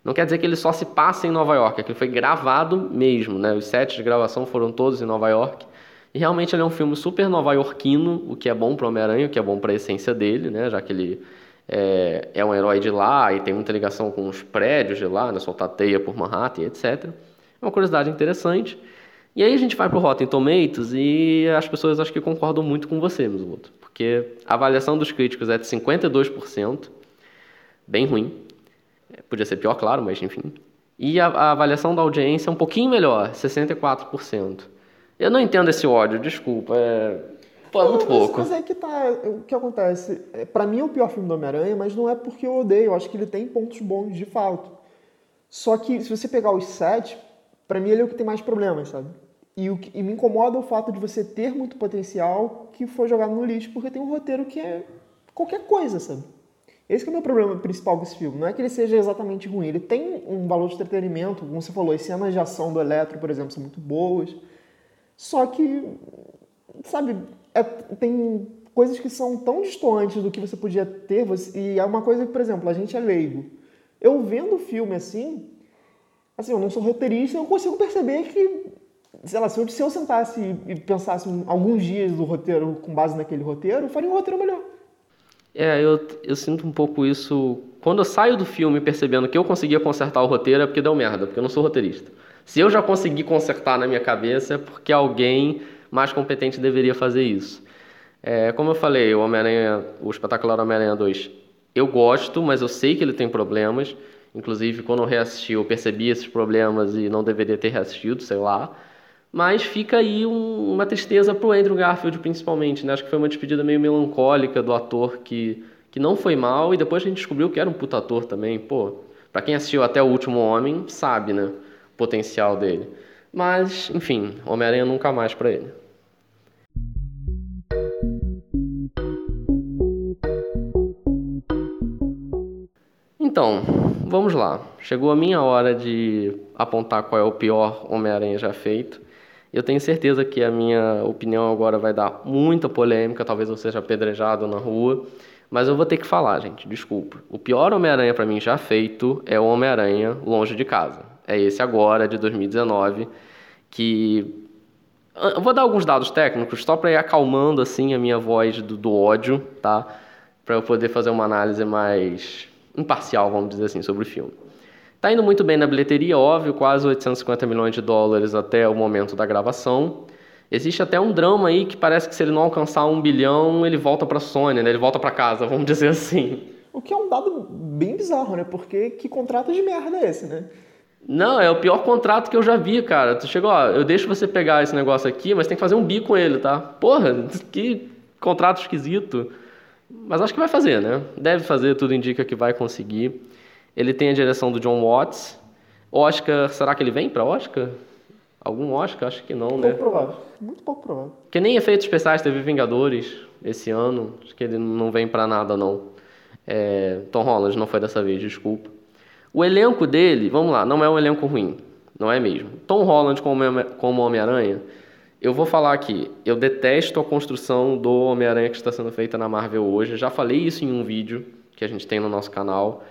Não quer dizer que ele só se passa em Nova York, é que ele foi gravado mesmo, né? Os sets de gravação foram todos em Nova York. E realmente ele é um filme super nova-iorquino, o que é bom para Homem-Aranha, o que é bom para a essência dele, né? Já que ele é, é, um herói de lá e tem muita ligação com os prédios de lá, né? Soltar teia por Manhattan, etc. É uma curiosidade interessante. E aí a gente vai para o Rotten Tomatoes e as pessoas acho que concordam muito com você, Mizumoto. Porque a avaliação dos críticos é de 52%, bem ruim. É, podia ser pior, claro, mas enfim. E a, a avaliação da audiência é um pouquinho melhor, 64%. Eu não entendo esse ódio, desculpa. É, Pô, é muito mas, pouco. Mas é que tá. O que acontece? É, para mim é o pior filme do Homem-Aranha, mas não é porque eu odeio. Eu acho que ele tem pontos bons de fato. Só que se você pegar os sete, para mim ele é o que tem mais problemas, sabe? E, o que, e me incomoda o fato de você ter muito potencial que foi jogado no lixo porque tem um roteiro que é qualquer coisa, sabe? Esse é o meu problema principal com esse filme. Não é que ele seja exatamente ruim. Ele tem um valor de entretenimento, como você falou, as cenas de ação do Eletro, por exemplo, são muito boas. Só que, sabe, é, tem coisas que são tão distantes do que você podia ter. Você, e é uma coisa que, por exemplo, a gente é leigo. Eu vendo o filme assim, assim, eu não sou roteirista, eu consigo perceber que, sei lá, se eu, se eu sentasse e pensasse alguns dias do roteiro com base naquele roteiro, eu faria um roteiro melhor. É, eu, eu sinto um pouco isso. Quando eu saio do filme percebendo que eu conseguia consertar o roteiro, é porque deu merda, porque eu não sou roteirista. Se eu já consegui consertar na minha cabeça, é porque alguém mais competente deveria fazer isso. É, como eu falei, o Homem-Aranha, o espetacular Homem-Aranha 2, eu gosto, mas eu sei que ele tem problemas. Inclusive, quando eu reassisti, eu percebi esses problemas e não deveria ter reassistido, sei lá. Mas fica aí um, uma tristeza pro Andrew Garfield, principalmente. Né? Acho que foi uma despedida meio melancólica do ator que, que não foi mal e depois a gente descobriu que era um puta ator também. Pô, pra quem assistiu até O Último Homem, sabe, né? O potencial dele. Mas, enfim, Homem-Aranha nunca mais para ele. Então, vamos lá. Chegou a minha hora de apontar qual é o pior Homem-Aranha já feito. Eu tenho certeza que a minha opinião agora vai dar muita polêmica, talvez eu seja apedrejado na rua, mas eu vou ter que falar, gente, desculpa. O pior Homem-Aranha para mim já feito é o Homem-Aranha Longe de Casa. É esse agora, de 2019, que eu vou dar alguns dados técnicos só para ir acalmando assim a minha voz do, do ódio, tá? Para eu poder fazer uma análise mais imparcial, vamos dizer assim, sobre o filme. Tá indo muito bem na bilheteria, óbvio, quase 850 milhões de dólares até o momento da gravação. Existe até um drama aí que parece que se ele não alcançar um bilhão, ele volta para Sony, né? Ele volta para casa, vamos dizer assim. O que é um dado bem bizarro, né? Porque que contrato de merda é esse, né? Não, é o pior contrato que eu já vi, cara. Tu chegou, ó, eu deixo você pegar esse negócio aqui, mas tem que fazer um bi com ele, tá? Porra, que contrato esquisito. Mas acho que vai fazer, né? Deve fazer, tudo indica que vai conseguir. Ele tem a direção do John Watts. Oscar, será que ele vem para Oscar? Algum Oscar? Acho que não, pouco né? Pouco provável. Muito pouco provável. Porque nem efeitos especiais teve Vingadores esse ano. Acho que ele não vem para nada, não. É, Tom Holland não foi dessa vez, desculpa. O elenco dele, vamos lá, não é um elenco ruim, não é mesmo. Tom Holland como Homem-Aranha, eu vou falar aqui, eu detesto a construção do Homem-Aranha que está sendo feita na Marvel hoje. Já falei isso em um vídeo que a gente tem no nosso canal,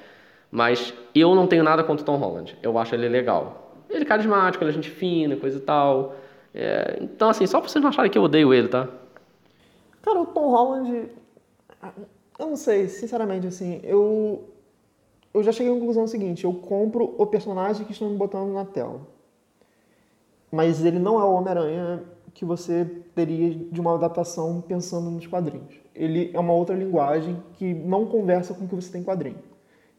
mas eu não tenho nada contra o Tom Holland. Eu acho ele legal. Ele é carismático, ele é gente fina, coisa e tal. É, então, assim, só pra vocês não acharem que eu odeio ele, tá? Cara, o Tom Holland. Eu não sei, sinceramente, assim, eu eu já cheguei à conclusão seguinte: eu compro o personagem que estão me botando na tela. Mas ele não é o Homem-Aranha que você teria de uma adaptação pensando nos quadrinhos. Ele é uma outra linguagem que não conversa com o que você tem em quadrinho.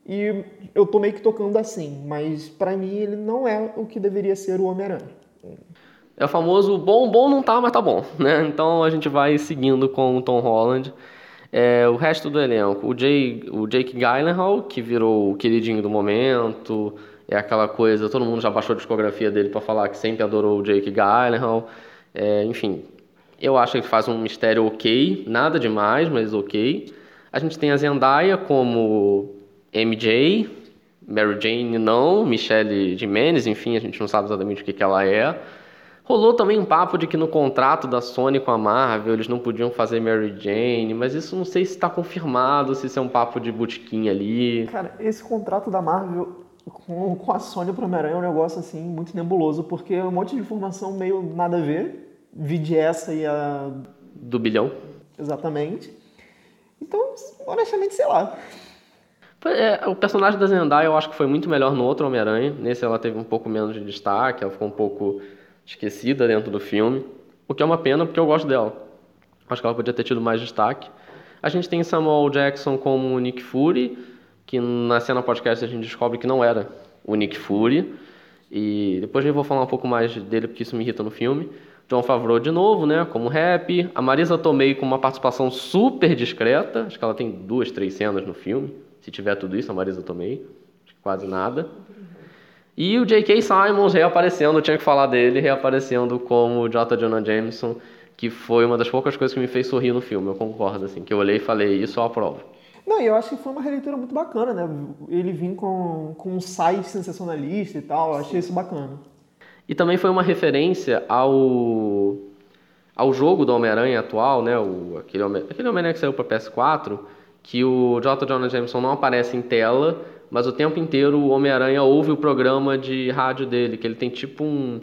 E eu tô meio que tocando assim, mas para mim ele não é o que deveria ser o Homem-Aranha. É o famoso bom, bom não tá, mas tá bom, né? Então a gente vai seguindo com o Tom Holland. É, o resto do elenco, o, Jay, o Jake Gyllenhaal, que virou o queridinho do momento, é aquela coisa, todo mundo já baixou a discografia dele para falar que sempre adorou o Jake Gyllenhaal. É, enfim, eu acho que ele faz um mistério ok, nada demais, mas ok. A gente tem a Zendaya como MJ, Mary Jane não, Michelle Jimenez, enfim, a gente não sabe exatamente o que, que ela é. Rolou também um papo de que no contrato da Sony com a Marvel eles não podiam fazer Mary Jane, mas isso não sei se está confirmado, se isso é um papo de botiquim ali. Cara, esse contrato da Marvel com, com a Sony pro Homem-Aranha é um negócio assim muito nebuloso, porque é um monte de informação meio nada a ver. Vide essa e a. Do bilhão. Exatamente. Então, honestamente, sei lá. É, o personagem da Zendaya eu acho que foi muito melhor no outro Homem-Aranha. Nesse ela teve um pouco menos de destaque, ela ficou um pouco esquecida dentro do filme. O que é uma pena, porque eu gosto dela. Acho que ela podia ter tido mais destaque. A gente tem Samuel Jackson como Nick Fury, que na cena podcast a gente descobre que não era o Nick Fury. E depois eu vou falar um pouco mais dele, porque isso me irrita no filme. John Favreau de novo, né, como rap. A Marisa Tomei com uma participação super discreta. Acho que ela tem duas, três cenas no filme. Se tiver tudo isso, a Marisa Tomei. Quase nada. E o J.K. Simons reaparecendo, eu tinha que falar dele, reaparecendo como J. Jonah Jameson, que foi uma das poucas coisas que me fez sorrir no filme, eu concordo, assim, que eu olhei e falei, isso eu aprovo. Não, eu acho que foi uma releitura muito bacana, né? Ele vir com, com um site sensacionalista e tal, eu achei isso bacana. E também foi uma referência ao, ao jogo do Homem-Aranha atual, né? O, aquele Homem-Aranha Homem que saiu para PS4, que o J. Jonah Jameson não aparece em tela, mas o tempo inteiro o Homem-Aranha ouve o programa de rádio dele, que ele tem tipo um,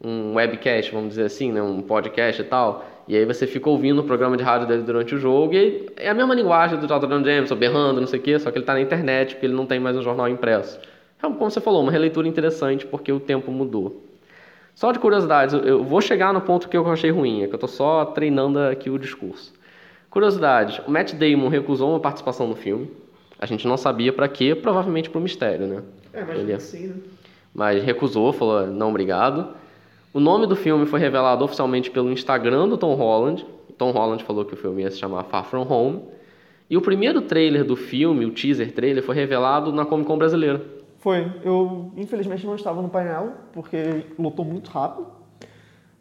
um webcast, vamos dizer assim, né, um podcast e tal. E aí você fica ouvindo o programa de rádio dele durante o jogo e é a mesma linguagem do Jonathan Jameson, berrando, não sei o quê, só que ele está na internet, porque ele não tem mais um jornal impresso. É, como você falou, uma releitura interessante, porque o tempo mudou. Só de curiosidades, eu vou chegar no ponto que eu achei ruim, é que eu estou só treinando aqui o discurso. Curiosidade, o Matt Damon recusou uma participação no filme, a gente não sabia para quê, provavelmente para o mistério, né? É, mas Ele... sim, né? Mas recusou, falou não obrigado. O nome do filme foi revelado oficialmente pelo Instagram do Tom Holland. Tom Holland falou que o filme ia se chamar Far From Home. E o primeiro trailer do filme, o teaser trailer, foi revelado na Comic Con brasileira. Foi. Eu, infelizmente, não estava no painel, porque lotou muito rápido.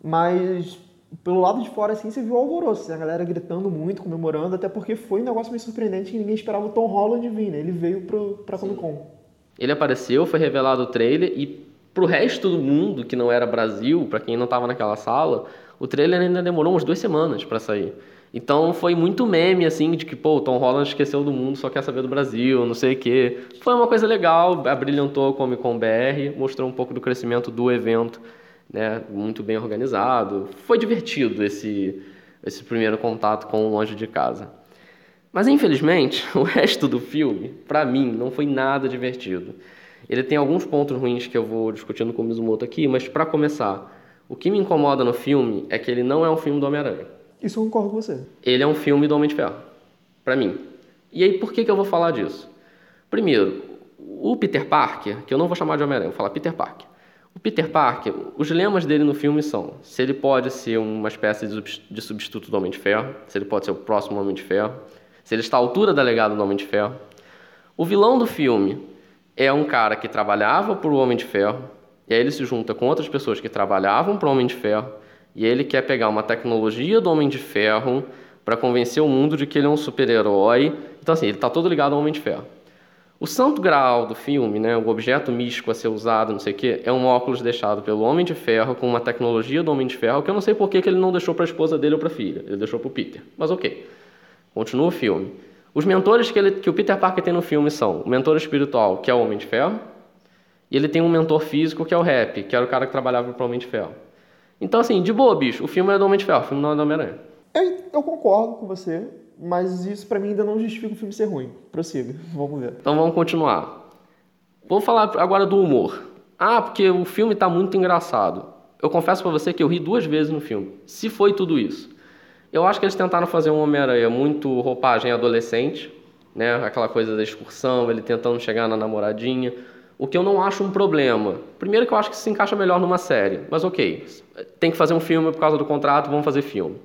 Mas pelo lado de fora, assim, você viu o alvoroço, a galera gritando muito, comemorando, até porque foi um negócio meio surpreendente que ninguém esperava o Tom Holland vir, né? Ele veio pro, pra Comic Con. Ele apareceu, foi revelado o trailer e pro resto do mundo que não era Brasil, para quem não estava naquela sala, o trailer ainda demorou umas duas semanas para sair. Então foi muito meme, assim, de que, pô, o Tom Holland esqueceu do mundo, só quer saber do Brasil, não sei o quê. Foi uma coisa legal, abrilhantou a Comic Con BR, mostrou um pouco do crescimento do evento né, muito bem organizado. Foi divertido esse, esse primeiro contato com o Longe de Casa. Mas infelizmente, o resto do filme, para mim, não foi nada divertido. Ele tem alguns pontos ruins que eu vou discutindo com o Mizumoto aqui, mas para começar, o que me incomoda no filme é que ele não é um filme do Homem-Aranha. Isso eu concordo com você. Ele é um filme do Homem de Ferro, para mim. E aí, por que, que eu vou falar disso? Primeiro, o Peter Parker, que eu não vou chamar de Homem-Aranha, vou falar Peter Parker. O Peter Parker, os lemas dele no filme são se ele pode ser uma espécie de substituto do Homem de Ferro, se ele pode ser o próximo Homem de Ferro, se ele está à altura da legada do Homem de Ferro. O vilão do filme é um cara que trabalhava para o Homem de Ferro, e aí ele se junta com outras pessoas que trabalhavam para o Homem de Ferro, e ele quer pegar uma tecnologia do Homem de Ferro para convencer o mundo de que ele é um super-herói. Então, assim, ele está todo ligado ao Homem de Ferro. O santo graal do filme, né, o objeto místico a ser usado, não sei o quê, é um óculos deixado pelo Homem de Ferro com uma tecnologia do Homem de Ferro que eu não sei por que, ele não deixou para a esposa dele ou para a filha. Ele deixou para o Peter. Mas ok. Continua o filme. Os mentores que, ele, que o Peter Parker tem no filme são o mentor espiritual, que é o Homem de Ferro, e ele tem um mentor físico, que é o Rap, que era o cara que trabalhava para o Homem de Ferro. Então, assim, de boa, bicho, o filme é do Homem de Ferro, o filme não é do Homem-Aranha. Eu concordo com você mas isso para mim ainda não justifica o filme ser ruim. Prossiga, vamos ver. Então vamos continuar. Vamos falar agora do humor. Ah, porque o filme está muito engraçado. Eu confesso para você que eu ri duas vezes no filme. Se foi tudo isso. Eu acho que eles tentaram fazer um Homem-Aranha muito roupagem adolescente, né? Aquela coisa da excursão, ele tentando chegar na namoradinha. O que eu não acho um problema. Primeiro que eu acho que se encaixa melhor numa série. Mas ok, tem que fazer um filme por causa do contrato, vamos fazer filme.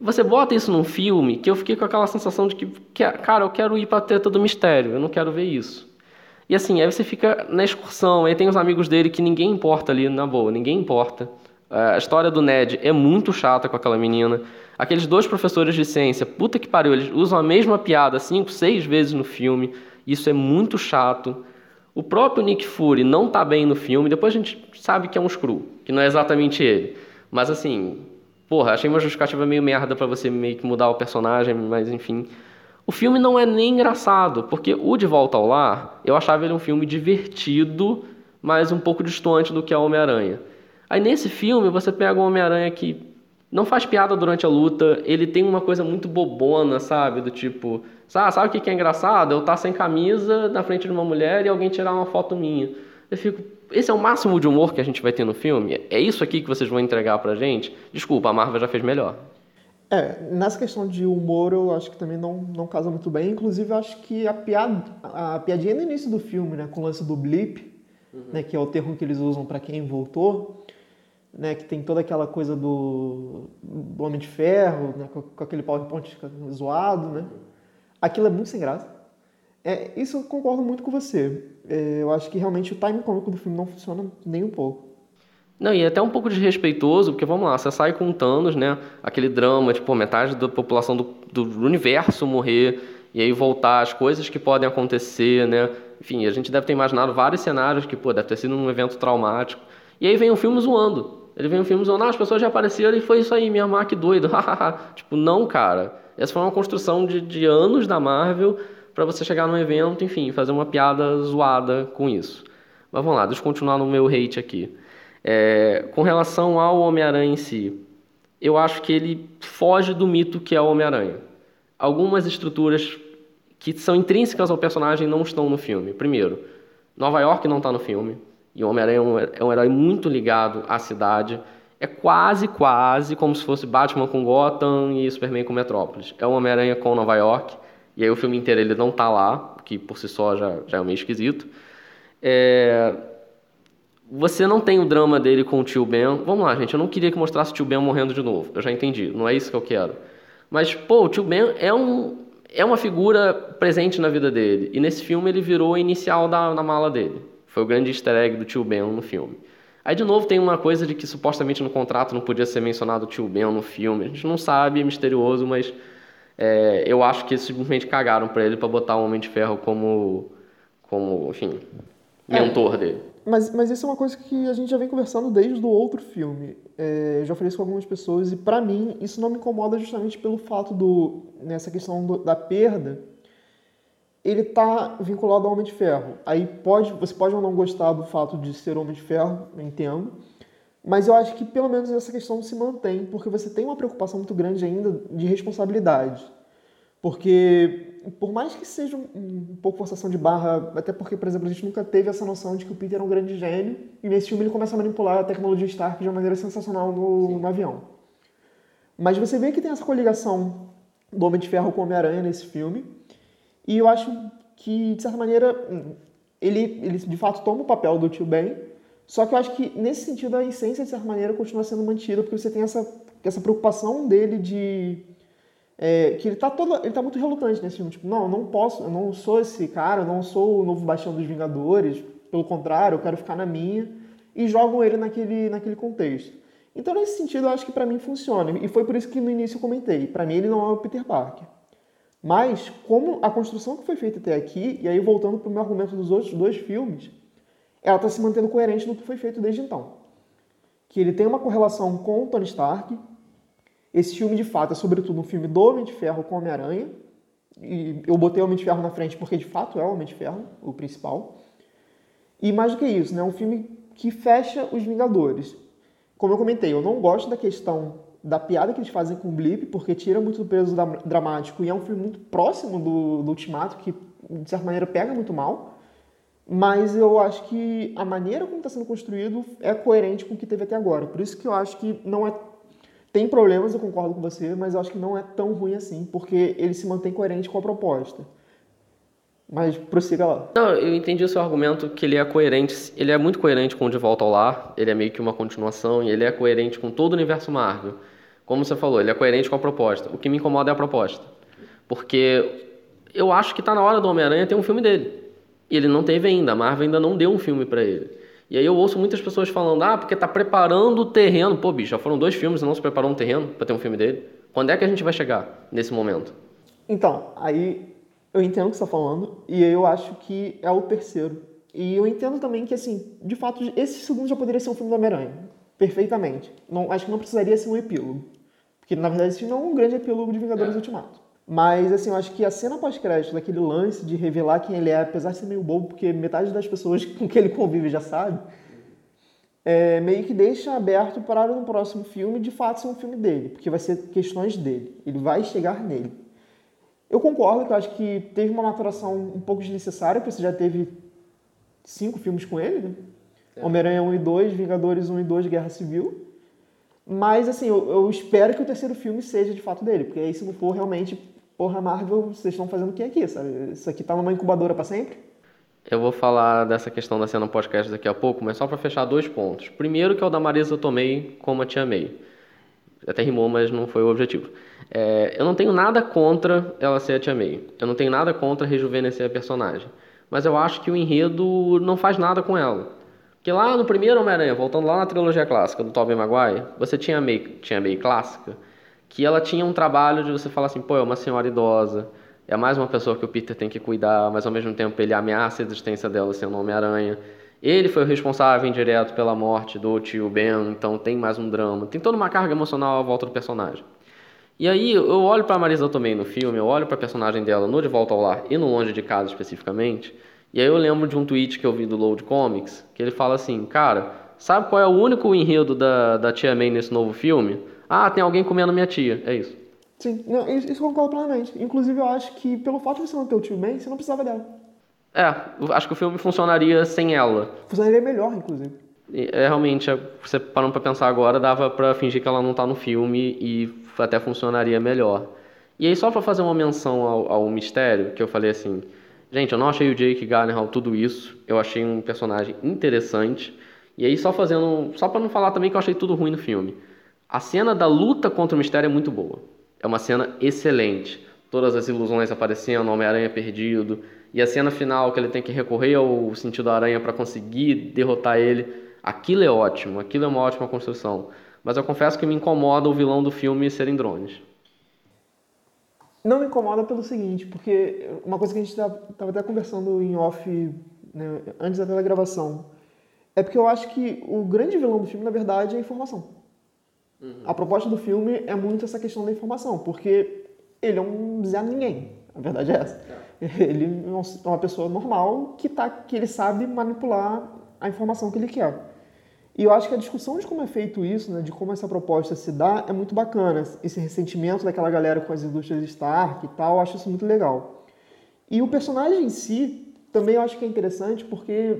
Você bota isso num filme que eu fiquei com aquela sensação de que, cara, eu quero ir para a treta do mistério, eu não quero ver isso. E assim, aí você fica na excursão, aí tem os amigos dele que ninguém importa ali, na boa, ninguém importa. A história do Ned é muito chata com aquela menina. Aqueles dois professores de ciência, puta que pariu, eles usam a mesma piada cinco, seis vezes no filme. Isso é muito chato. O próprio Nick Fury não tá bem no filme. Depois a gente sabe que é um screw, que não é exatamente ele. Mas assim, Porra, achei uma justificativa meio merda para você meio que mudar o personagem, mas enfim. O filme não é nem engraçado, porque o De Volta ao Lar, eu achava ele um filme divertido, mas um pouco distante do que é o Homem-Aranha. Aí nesse filme você pega um Homem-Aranha que não faz piada durante a luta, ele tem uma coisa muito bobona, sabe? Do tipo, sabe, sabe o que é engraçado? Eu estar sem camisa na frente de uma mulher e alguém tirar uma foto minha. Eu fico, esse é o máximo de humor que a gente vai ter no filme? É isso aqui que vocês vão entregar pra gente? Desculpa, a Marvel já fez melhor. É, nessa questão de humor eu acho que também não, não casa muito bem. Inclusive, eu acho que a, piada, a piadinha no início do filme, né, com o lance do blip, uhum. né, que é o termo que eles usam para quem voltou, né, que tem toda aquela coisa do, do Homem de Ferro, né, com, com aquele PowerPoint zoado, né? Aquilo é muito sem graça. É, isso eu concordo muito com você. É, eu acho que realmente o time cômico do filme não funciona nem um pouco. Não, e é até um pouco desrespeitoso, porque vamos lá, você sai com Thanos, né? Aquele drama, tipo, metade da população do, do universo morrer, e aí voltar as coisas que podem acontecer, né? Enfim, a gente deve ter imaginado vários cenários que, pô, deve ter sido um evento traumático. E aí vem um filme zoando. Ele vem um filme dizendo, ah, as pessoas já apareceram e foi isso aí, minha Mark doido. tipo, não, cara. Essa foi uma construção de, de anos da Marvel para você chegar num evento, enfim, fazer uma piada zoada com isso. Mas vamos lá, deixa eu continuar no meu hate aqui. É, com relação ao Homem-Aranha em si, eu acho que ele foge do mito que é o Homem-Aranha. Algumas estruturas que são intrínsecas ao personagem não estão no filme. Primeiro, Nova York não está no filme. E o Homem-Aranha é, é um herói muito ligado à cidade. É quase, quase como se fosse Batman com Gotham e Superman com Metrópolis. É o Homem-Aranha com Nova York. E aí o filme inteiro ele não tá lá, que por si só já, já é meio esquisito. É... Você não tem o drama dele com o tio Ben. Vamos lá, gente. Eu não queria que mostrasse o tio Ben morrendo de novo. Eu já entendi. Não é isso que eu quero. Mas, pô, o tio Ben é um, é uma figura presente na vida dele. E nesse filme ele virou a inicial da, da mala dele. Foi o grande easter egg do tio Ben no filme. Aí, de novo, tem uma coisa de que supostamente no contrato não podia ser mencionado o tio Ben no filme. A gente não sabe, é misterioso, mas é, eu acho que simplesmente cagaram para ele para botar o Homem de Ferro como, como enfim, é. mentor é, dele. Mas, mas isso é uma coisa que a gente já vem conversando desde o outro filme. É, eu já falei isso com algumas pessoas e, para mim, isso não me incomoda justamente pelo fato do nessa questão do, da perda ele está vinculado ao Homem de Ferro. Aí pode, você pode ou não gostar do fato de ser Homem de Ferro, entendo. Mas eu acho que pelo menos essa questão se mantém, porque você tem uma preocupação muito grande ainda de responsabilidade. Porque, por mais que seja um, um pouco forçação de barra, até porque, por exemplo, a gente nunca teve essa noção de que o Peter é um grande gênio, e nesse filme ele começa a manipular a tecnologia Stark de uma maneira sensacional no, no avião. Mas você vê que tem essa coligação do Homem de Ferro com o Homem-Aranha nesse filme, e eu acho que, de certa maneira, ele, ele de fato toma o papel do tio Ben, só que eu acho que, nesse sentido, a essência, de certa maneira, continua sendo mantida, porque você tem essa, essa preocupação dele de... É, que ele está todo, ele tá muito relutante nesse filme, tipo, não, eu não posso, eu não sou esse cara, eu não sou o novo bastião dos Vingadores, pelo contrário, eu quero ficar na minha, e jogam ele naquele, naquele contexto. Então, nesse sentido, eu acho que para mim funciona, e foi por isso que no início eu comentei, para mim ele não é o Peter Parker. Mas, como a construção que foi feita até aqui, e aí voltando para o meu argumento dos outros dois filmes, ela está se mantendo coerente no que foi feito desde então. Que ele tem uma correlação com o Tony Stark. Esse filme, de fato, é sobretudo um filme do Homem de Ferro com Homem-Aranha. E eu botei o Homem de Ferro na frente porque, de fato, é o Homem de Ferro, o principal. E mais do que isso, né, é um filme que fecha os Vingadores. Como eu comentei, eu não gosto da questão da piada que eles fazem com o Blip, porque tira muito do peso dramático e é um filme muito próximo do, do Ultimato, que de certa maneira pega muito mal. Mas eu acho que a maneira como está sendo construído é coerente com o que teve até agora. Por isso que eu acho que não é. Tem problemas, eu concordo com você, mas eu acho que não é tão ruim assim, porque ele se mantém coerente com a proposta. Mas prossiga lá. Não, eu entendi o seu argumento que ele é coerente, ele é muito coerente com o De Volta ao Lar, ele é meio que uma continuação e ele é coerente com todo o universo Marvel. Como você falou, ele é coerente com a proposta. O que me incomoda é a proposta. Porque eu acho que está na hora do Homem-Aranha ter um filme dele. E ele não teve ainda, a Marvel ainda não deu um filme para ele. E aí eu ouço muitas pessoas falando, ah, porque está preparando o terreno. Pô, bicho, já foram dois filmes e não se preparou um terreno para ter um filme dele. Quando é que a gente vai chegar nesse momento? Então, aí eu entendo o que você está falando e eu acho que é o terceiro. E eu entendo também que, assim, de fato, esse segundo já poderia ser um filme do Homem-Aranha. Perfeitamente. Não, acho que não precisaria ser um epílogo. Porque, na verdade, esse não é um grande epílogo de Vingadores é. Ultimato. Mas, assim, eu acho que a cena pós-crédito, daquele lance de revelar quem ele é, apesar de ser meio bobo, porque metade das pessoas com que ele convive já sabe, é, meio que deixa aberto para no próximo filme de fato ser um filme dele, porque vai ser questões dele. Ele vai chegar nele. Eu concordo que eu acho que teve uma maturação um pouco desnecessária, porque você já teve cinco filmes com ele, né? É. Homem-Aranha 1 e 2, Vingadores 1 e 2, Guerra Civil. Mas, assim, eu, eu, espero que o terceiro filme seja de fato dele, porque aí se não for realmente, porra, Marvel, vocês estão fazendo o que aqui, sabe? Isso aqui tá numa incubadora para sempre? Eu vou falar dessa questão da cena podcast daqui a pouco, mas só para fechar dois pontos. Primeiro, que é o da Marisa Tomei, como a Tia May. Até rimou, mas não foi o objetivo. É, eu não tenho nada contra ela ser a Tia May. Eu não tenho nada contra rejuvenescer a personagem. Mas eu acho que o enredo não faz nada com ela. Porque lá no primeiro Homem-Aranha, voltando lá na trilogia clássica do Tobey Maguire, você tinha a May, tinha May clássica, que ela tinha um trabalho de você falar assim, pô, é uma senhora idosa, é mais uma pessoa que o Peter tem que cuidar, mas ao mesmo tempo ele ameaça a existência dela sendo Homem-Aranha. Ele foi o responsável indireto pela morte do tio Ben, então tem mais um drama. Tem toda uma carga emocional à volta do personagem. E aí eu olho para Marisa também no filme, eu olho para a personagem dela no De Volta ao Lar e no Longe de Casa especificamente, e aí eu lembro de um tweet que eu vi do Load Comics, que ele fala assim, cara, sabe qual é o único enredo da, da Tia May nesse novo filme? Ah, tem alguém comendo minha tia, é isso. Sim, não, isso, isso concordo plenamente. Inclusive eu acho que pelo fato de você não ter o tio May, você não precisava dela. É, acho que o filme funcionaria sem ela. Funcionaria melhor, inclusive. É, realmente, é, você parando pra pensar agora, dava pra fingir que ela não tá no filme e até funcionaria melhor. E aí, só pra fazer uma menção ao, ao mistério, que eu falei assim, Gente, eu não achei o Jake Gyllenhaal tudo isso. Eu achei um personagem interessante. E aí, só fazendo. Só para não falar também que eu achei tudo ruim no filme. A cena da luta contra o mistério é muito boa. É uma cena excelente. Todas as ilusões aparecendo, Homem-Aranha perdido. E a cena final, que ele tem que recorrer ao sentido aranha para conseguir derrotar ele. Aquilo é ótimo. Aquilo é uma ótima construção. Mas eu confesso que me incomoda o vilão do filme serem drones não me incomoda pelo seguinte, porque uma coisa que a gente estava até conversando em off né, antes da gravação, é porque eu acho que o grande vilão do filme, na verdade, é a informação. Uhum. A proposta do filme é muito essa questão da informação, porque ele é um Zé Ninguém, a verdade é essa. É. Ele é uma pessoa normal que, tá, que ele sabe manipular a informação que ele quer. E eu acho que a discussão de como é feito isso, né, de como essa proposta se dá, é muito bacana. Esse ressentimento daquela galera com as indústrias Stark e tal, eu acho isso muito legal. E o personagem em si, também eu acho que é interessante porque,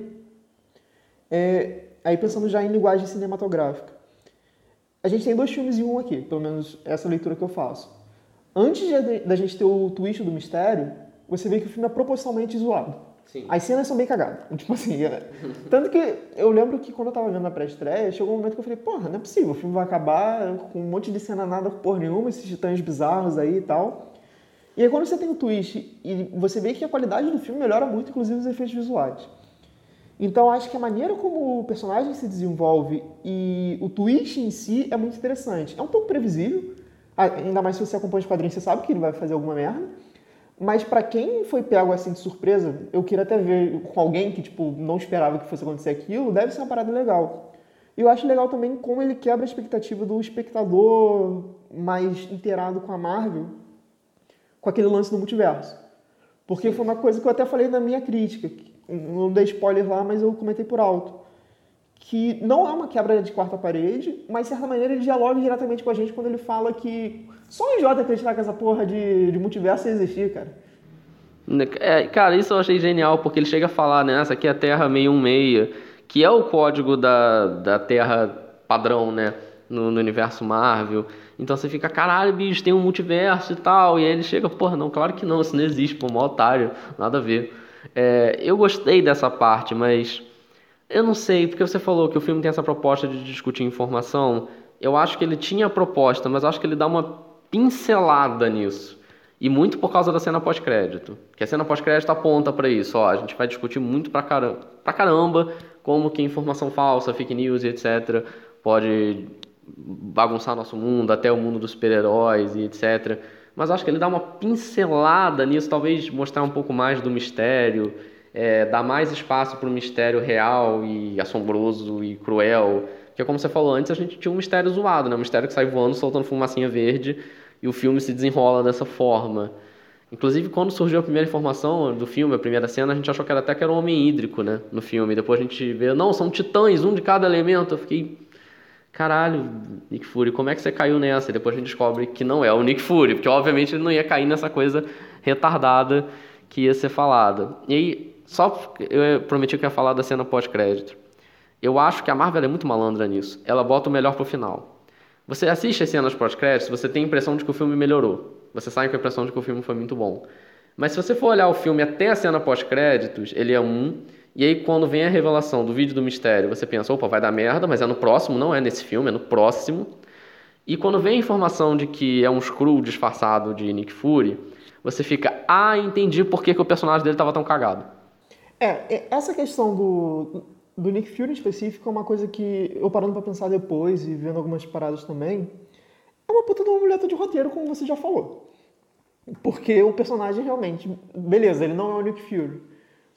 é, aí pensando já em linguagem cinematográfica, a gente tem dois filmes em um aqui, pelo menos essa leitura que eu faço. Antes da gente ter o twist do mistério, você vê que o filme é proporcionalmente zoado. Sim. As cenas são bem cagadas. Tipo assim, é... tanto que eu lembro que quando eu tava vendo a pré-estreia, chegou um momento que eu falei, porra, não é possível, o filme vai acabar com um monte de cena nada por nenhuma, esses titãs bizarros aí e tal. E aí quando você tem o twist e você vê que a qualidade do filme melhora muito, inclusive os efeitos visuais. Então acho que a maneira como o personagem se desenvolve e o twist em si é muito interessante. É um pouco previsível, ainda mais se você acompanha os quadrinhos, você sabe que ele vai fazer alguma merda. Mas para quem foi pego assim de surpresa, eu queria até ver com alguém que tipo não esperava que fosse acontecer aquilo, deve ser uma parada legal. E eu acho legal também como ele quebra a expectativa do espectador mais inteirado com a Marvel, com aquele lance do multiverso. Porque foi uma coisa que eu até falei na minha crítica, não dei spoiler lá, mas eu comentei por alto, que não é uma quebra de quarta parede, mas de certa maneira ele dialoga diretamente com a gente quando ele fala que só um idiota acreditar que essa porra de, de multiverso ia existir, cara. É, cara, isso eu achei genial, porque ele chega a falar, né? Essa aqui é a Terra 616, que é o código da, da Terra padrão, né? No, no, universo Marvel. Então você fica, caralho, bicho, tem um multiverso e tal. E aí ele chega, porra, não, claro que não, isso não existe, pô, mó otário, nada a ver. É, eu gostei dessa parte, mas eu não sei, porque você falou que o filme tem essa proposta de discutir informação. Eu acho que ele tinha a proposta, mas acho que ele dá uma pincelada nisso. E muito por causa da cena pós-crédito. Que a cena pós-crédito aponta para isso. Ó, a gente vai discutir muito pra caramba, pra caramba como que informação falsa, fake news e etc. pode bagunçar nosso mundo, até o mundo dos super-heróis e etc. Mas acho que ele dá uma pincelada nisso, talvez mostrar um pouco mais do mistério, é, dar mais espaço para o mistério real e assombroso e cruel. Que, como você falou antes, a gente tinha um mistério zoado, né? Um mistério que sai voando, soltando fumacinha verde e o filme se desenrola dessa forma. Inclusive, quando surgiu a primeira informação do filme, a primeira cena, a gente achou que era até que era um homem hídrico, né? No filme. Depois a gente vê, não, são titãs, um de cada elemento. Eu fiquei, caralho, Nick Fury, como é que você caiu nessa? E depois a gente descobre que não é o Nick Fury, porque obviamente ele não ia cair nessa coisa retardada que ia ser falada. E aí, só eu prometi que ia falar da cena pós-crédito. Eu acho que a Marvel é muito malandra nisso. Ela bota o melhor pro final. Você assiste as cenas pós-créditos, você tem a impressão de que o filme melhorou. Você sai com a impressão de que o filme foi muito bom. Mas se você for olhar o filme até a cena pós-créditos, ele é um. E aí, quando vem a revelação do vídeo do mistério, você pensa, opa, vai dar merda, mas é no próximo, não é nesse filme, é no próximo. E quando vem a informação de que é um Skrull disfarçado de Nick Fury, você fica, ah, entendi por que, que o personagem dele estava tão cagado. É, essa questão do, do Nick Fury em específico é uma coisa que eu parando para pensar depois e vendo algumas paradas também, é uma puta de uma muleta de roteiro, como você já falou. Porque o personagem realmente, beleza, ele não é o Nick Fury.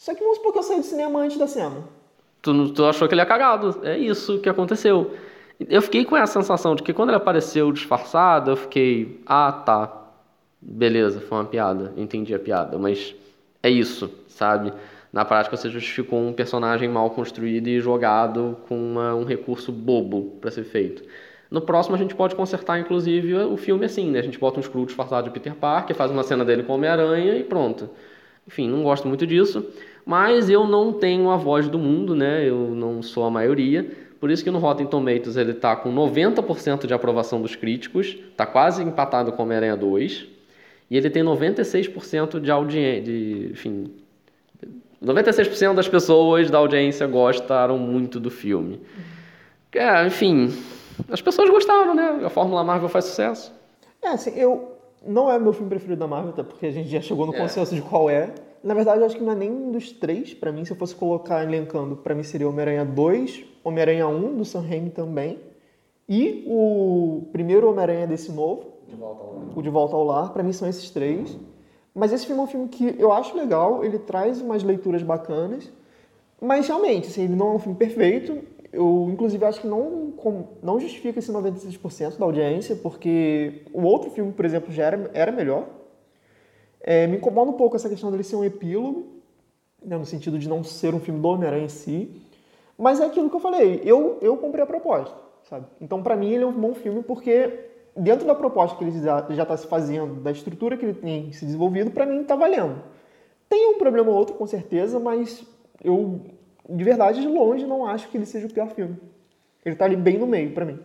Só que vamos supor que eu saí do cinema antes da cena. Tu, tu achou que ele é cagado. É isso que aconteceu. Eu fiquei com essa sensação de que quando ele apareceu disfarçado, eu fiquei, ah, tá. Beleza, foi uma piada. Entendi a piada, mas é isso, sabe? Na prática, você justificou um personagem mal construído e jogado com uma, um recurso bobo para ser feito. No próximo, a gente pode consertar, inclusive, o filme assim, né? A gente bota um Scrooge disfarçado de Peter Parker, faz uma cena dele com Homem-Aranha e pronto. Enfim, não gosto muito disso. Mas eu não tenho a voz do mundo, né? Eu não sou a maioria. Por isso que no Rotten Tomatoes ele está com 90% de aprovação dos críticos, está quase empatado com Homem-Aranha 2. E ele tem 96% de audiência, enfim, 96% das pessoas da audiência gostaram muito do filme. É, enfim, as pessoas gostaram, né? A Fórmula Marvel faz sucesso. É, assim, eu. Não é meu filme preferido da Marvel, até porque a gente já chegou no é. consenso de qual é. Na verdade, eu acho que não é nem um dos três. para mim, se eu fosse colocar elencando, para mim seria Homem-Aranha 2, Homem-Aranha 1, do Sam Raimi também. E o primeiro Homem-Aranha desse novo. De. O De Volta ao Lar. Pra mim são esses três. Mas esse filme é um filme que eu acho legal, ele traz umas leituras bacanas, mas realmente, assim, ele não é um filme perfeito. Eu, inclusive, acho que não, não justifica esse 96% da audiência, porque o outro filme, por exemplo, já era, era melhor. É, me incomoda um pouco essa questão dele ser um epílogo, né, no sentido de não ser um filme do Homem-Aranha em si. Mas é aquilo que eu falei, eu, eu comprei a proposta, sabe? Então, para mim, ele é um bom filme porque dentro da proposta que ele já está se fazendo, da estrutura que ele tem se desenvolvido, para mim está valendo. Tem um problema ou outro, com certeza, mas eu, de verdade, de longe, não acho que ele seja o pior filme. Ele está ali bem no meio, para mim.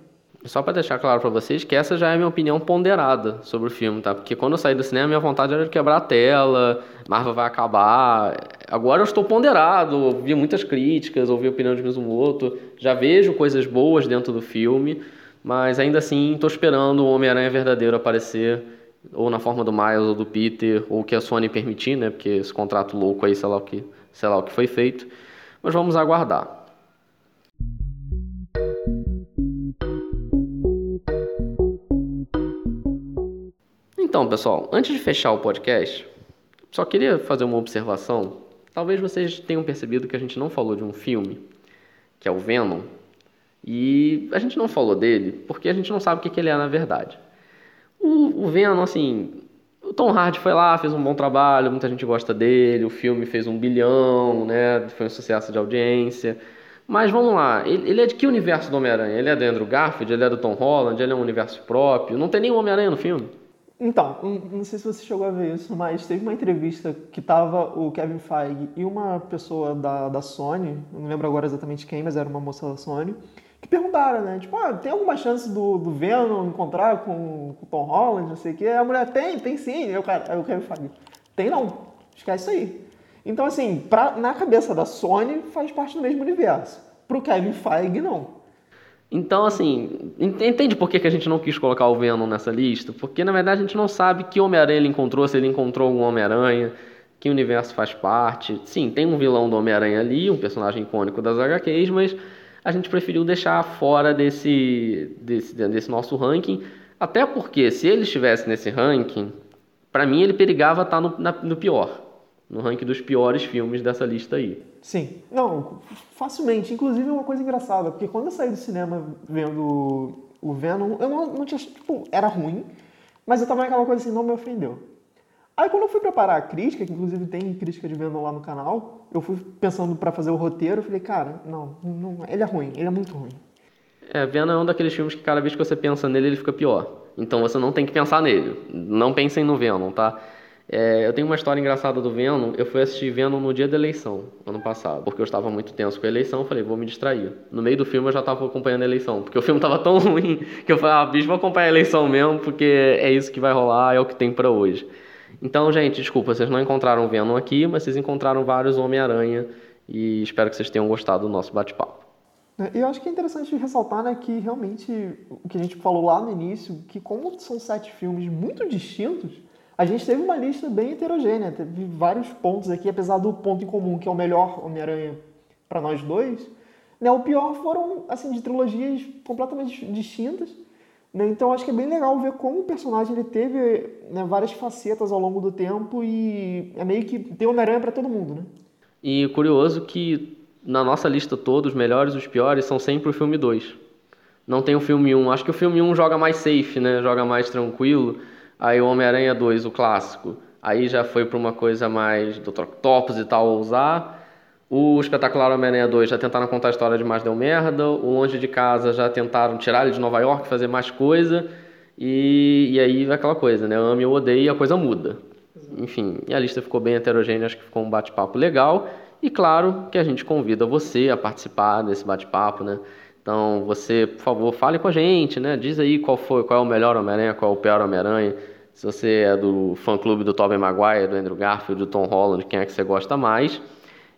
Só para deixar claro para vocês que essa já é a minha opinião ponderada sobre o filme, tá? Porque quando eu saí do cinema, minha vontade era de quebrar a tela, Marvel vai acabar. Agora eu estou ponderado, ouvi muitas críticas, ouvi a opinião de Mizumoto, já vejo coisas boas dentro do filme. Mas ainda assim, estou esperando o Homem-Aranha verdadeiro aparecer, ou na forma do Miles ou do Peter, ou que a Sony permitir, né? Porque esse contrato louco aí, sei lá o que, sei lá o que foi feito. Mas vamos aguardar. Então, pessoal, antes de fechar o podcast, só queria fazer uma observação. Talvez vocês tenham percebido que a gente não falou de um filme, que é o Venom, e a gente não falou dele porque a gente não sabe o que, que ele é na verdade. O, o Venom, assim, o Tom Hardy foi lá, fez um bom trabalho, muita gente gosta dele, o filme fez um bilhão, né? Foi um sucesso de audiência. Mas vamos lá, ele, ele é de que universo do Homem-Aranha? Ele é do Andrew Garfield, ele é do Tom Holland, ele é um universo próprio? Não tem nenhum Homem-Aranha no filme? Então, não sei se você chegou a ver isso, mas teve uma entrevista que tava o Kevin Feige e uma pessoa da, da Sony, não lembro agora exatamente quem, mas era uma moça da Sony, que perguntaram, né? Tipo, ah, tem alguma chance do, do Venom encontrar com, o Tom Holland, não sei o quê? A mulher, tem, tem sim. O cara, aí o Kevin Feige, tem não, esquece isso aí. Então, assim, pra, na cabeça da Sony, faz parte do mesmo universo. Pro Kevin Feige, não. Então, assim, entende por que, a gente não quis colocar o Venom nessa lista? Porque, na verdade, a gente não sabe que Homem-Aranha ele encontrou, se ele encontrou algum Homem-Aranha, que universo faz parte. Sim, tem um vilão do Homem-Aranha ali, um personagem icônico das HQs, mas a gente preferiu deixar fora desse, desse, desse nosso ranking, até porque se ele estivesse nesse ranking, para mim ele perigava estar tá no, na, no pior, no ranking dos piores filmes dessa lista aí. Sim, não, facilmente. Inclusive é uma coisa engraçada, porque quando eu saí do cinema vendo o Venom, eu não, não tinha. Tipo, era ruim, Mas eu tava naquela coisa assim, não me ofendeu. Aí quando eu fui preparar a crítica, que inclusive tem crítica de Venom lá no canal, eu fui pensando para fazer o roteiro, eu falei, cara, não, não, ele é ruim, ele é muito ruim. É, Venom é um daqueles filmes que cada vez que você pensa nele, ele fica pior. Então você não tem que pensar nele. Não pensem no Venom, tá? É, eu tenho uma história engraçada do Venom. Eu fui assistir Venom no dia da eleição, ano passado. Porque eu estava muito tenso com a eleição. Falei, vou me distrair. No meio do filme eu já estava acompanhando a eleição. Porque o filme estava tão ruim que eu falei, ah, bicho, vou acompanhar a eleição mesmo. Porque é isso que vai rolar, é o que tem para hoje. Então, gente, desculpa, vocês não encontraram Venom aqui, mas vocês encontraram vários Homem-Aranha. E espero que vocês tenham gostado do nosso bate-papo. É, eu acho que é interessante ressaltar né, que realmente o que a gente falou lá no início, que como são sete filmes muito distintos, a gente teve uma lista bem heterogênea, teve vários pontos aqui, apesar do ponto em comum, que é o melhor Homem-Aranha para nós dois, né, o pior foram assim de trilogias completamente distintas. Né, então acho que é bem legal ver como o personagem ele teve né, várias facetas ao longo do tempo e é meio que tem Homem-Aranha para todo mundo. Né? E curioso que na nossa lista todos, os melhores os piores, são sempre o filme 2. Não tem o filme 1. Um. Acho que o filme 1 um joga mais safe, né? Joga mais tranquilo. Aí o Homem-Aranha 2, o clássico. Aí já foi para uma coisa mais do Octopus e tal, usar. O Espetacular Homem-Aranha 2 já tentaram contar a história de mais deu merda. O Longe de Casa já tentaram tirar ele de Nova York, fazer mais coisa. E, e aí aquela coisa, né? Ame ou odeie e a coisa muda. Enfim, e a lista ficou bem heterogênea, acho que ficou um bate-papo legal. E claro que a gente convida você a participar desse bate-papo, né? Então, você, por favor, fale com a gente, né? Diz aí qual foi, qual é o melhor Homem-Aranha, qual é o pior Homem-Aranha. Se você é do fã-clube do Tobey Maguire, do Andrew Garfield, do Tom Holland, quem é que você gosta mais.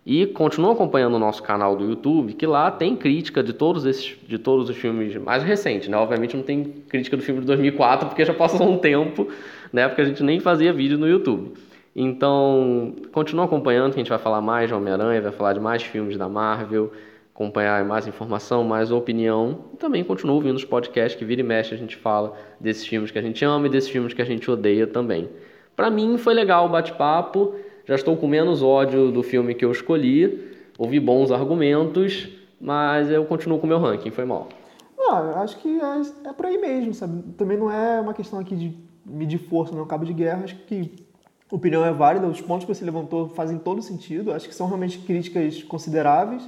E continua acompanhando o nosso canal do YouTube, que lá tem crítica de todos esses, de todos os filmes mais recentes, né? Obviamente não tem crítica do filme de 2004, porque já passou um tempo, né? Porque a gente nem fazia vídeo no YouTube. Então, continua acompanhando, que a gente vai falar mais de Homem-Aranha, vai falar de mais filmes da Marvel, acompanhar mais informação, mais opinião. E também continua ouvindo os podcasts que vira e mexe a gente fala desses filmes que a gente ama e desses filmes que a gente odeia também. Para mim foi legal o bate-papo, já estou com menos ódio do filme que eu escolhi, ouvi bons argumentos, mas eu continuo com o meu ranking, foi mal. Não, acho que é, é por aí mesmo, sabe? Também não é uma questão aqui de medir força, não, cabo de guerra, acho que opinião é válida, os pontos que você levantou fazem todo sentido, acho que são realmente críticas consideráveis,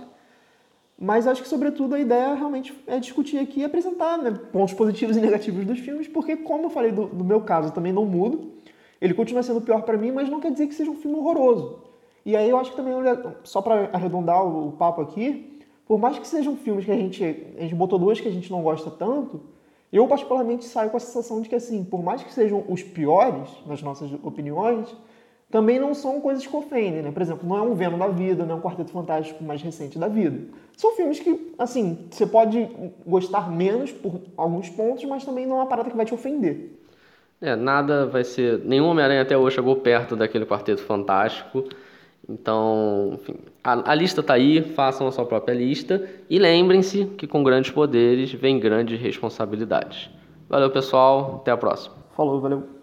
mas acho que, sobretudo, a ideia realmente é discutir aqui e apresentar né, pontos positivos e negativos dos filmes, porque, como eu falei do, do meu caso, também não mudo, ele continua sendo pior para mim, mas não quer dizer que seja um filme horroroso. E aí eu acho que também, só para arredondar o papo aqui, por mais que sejam filmes que a gente, a gente botou dois que a gente não gosta tanto, eu, particularmente, saio com a sensação de que, assim, por mais que sejam os piores, nas nossas opiniões, também não são coisas que ofendem, né? Por exemplo, não é um Venom da vida, não é um Quarteto Fantástico mais recente da vida. São filmes que, assim, você pode gostar menos por alguns pontos, mas também não é uma parada que vai te ofender. É, nada vai ser. Nenhum Homem-Aranha até hoje chegou perto daquele Quarteto Fantástico. Então, enfim, a, a lista está aí, façam a sua própria lista e lembrem-se que com grandes poderes vem grandes responsabilidades. Valeu, pessoal, até a próxima. Falou, valeu.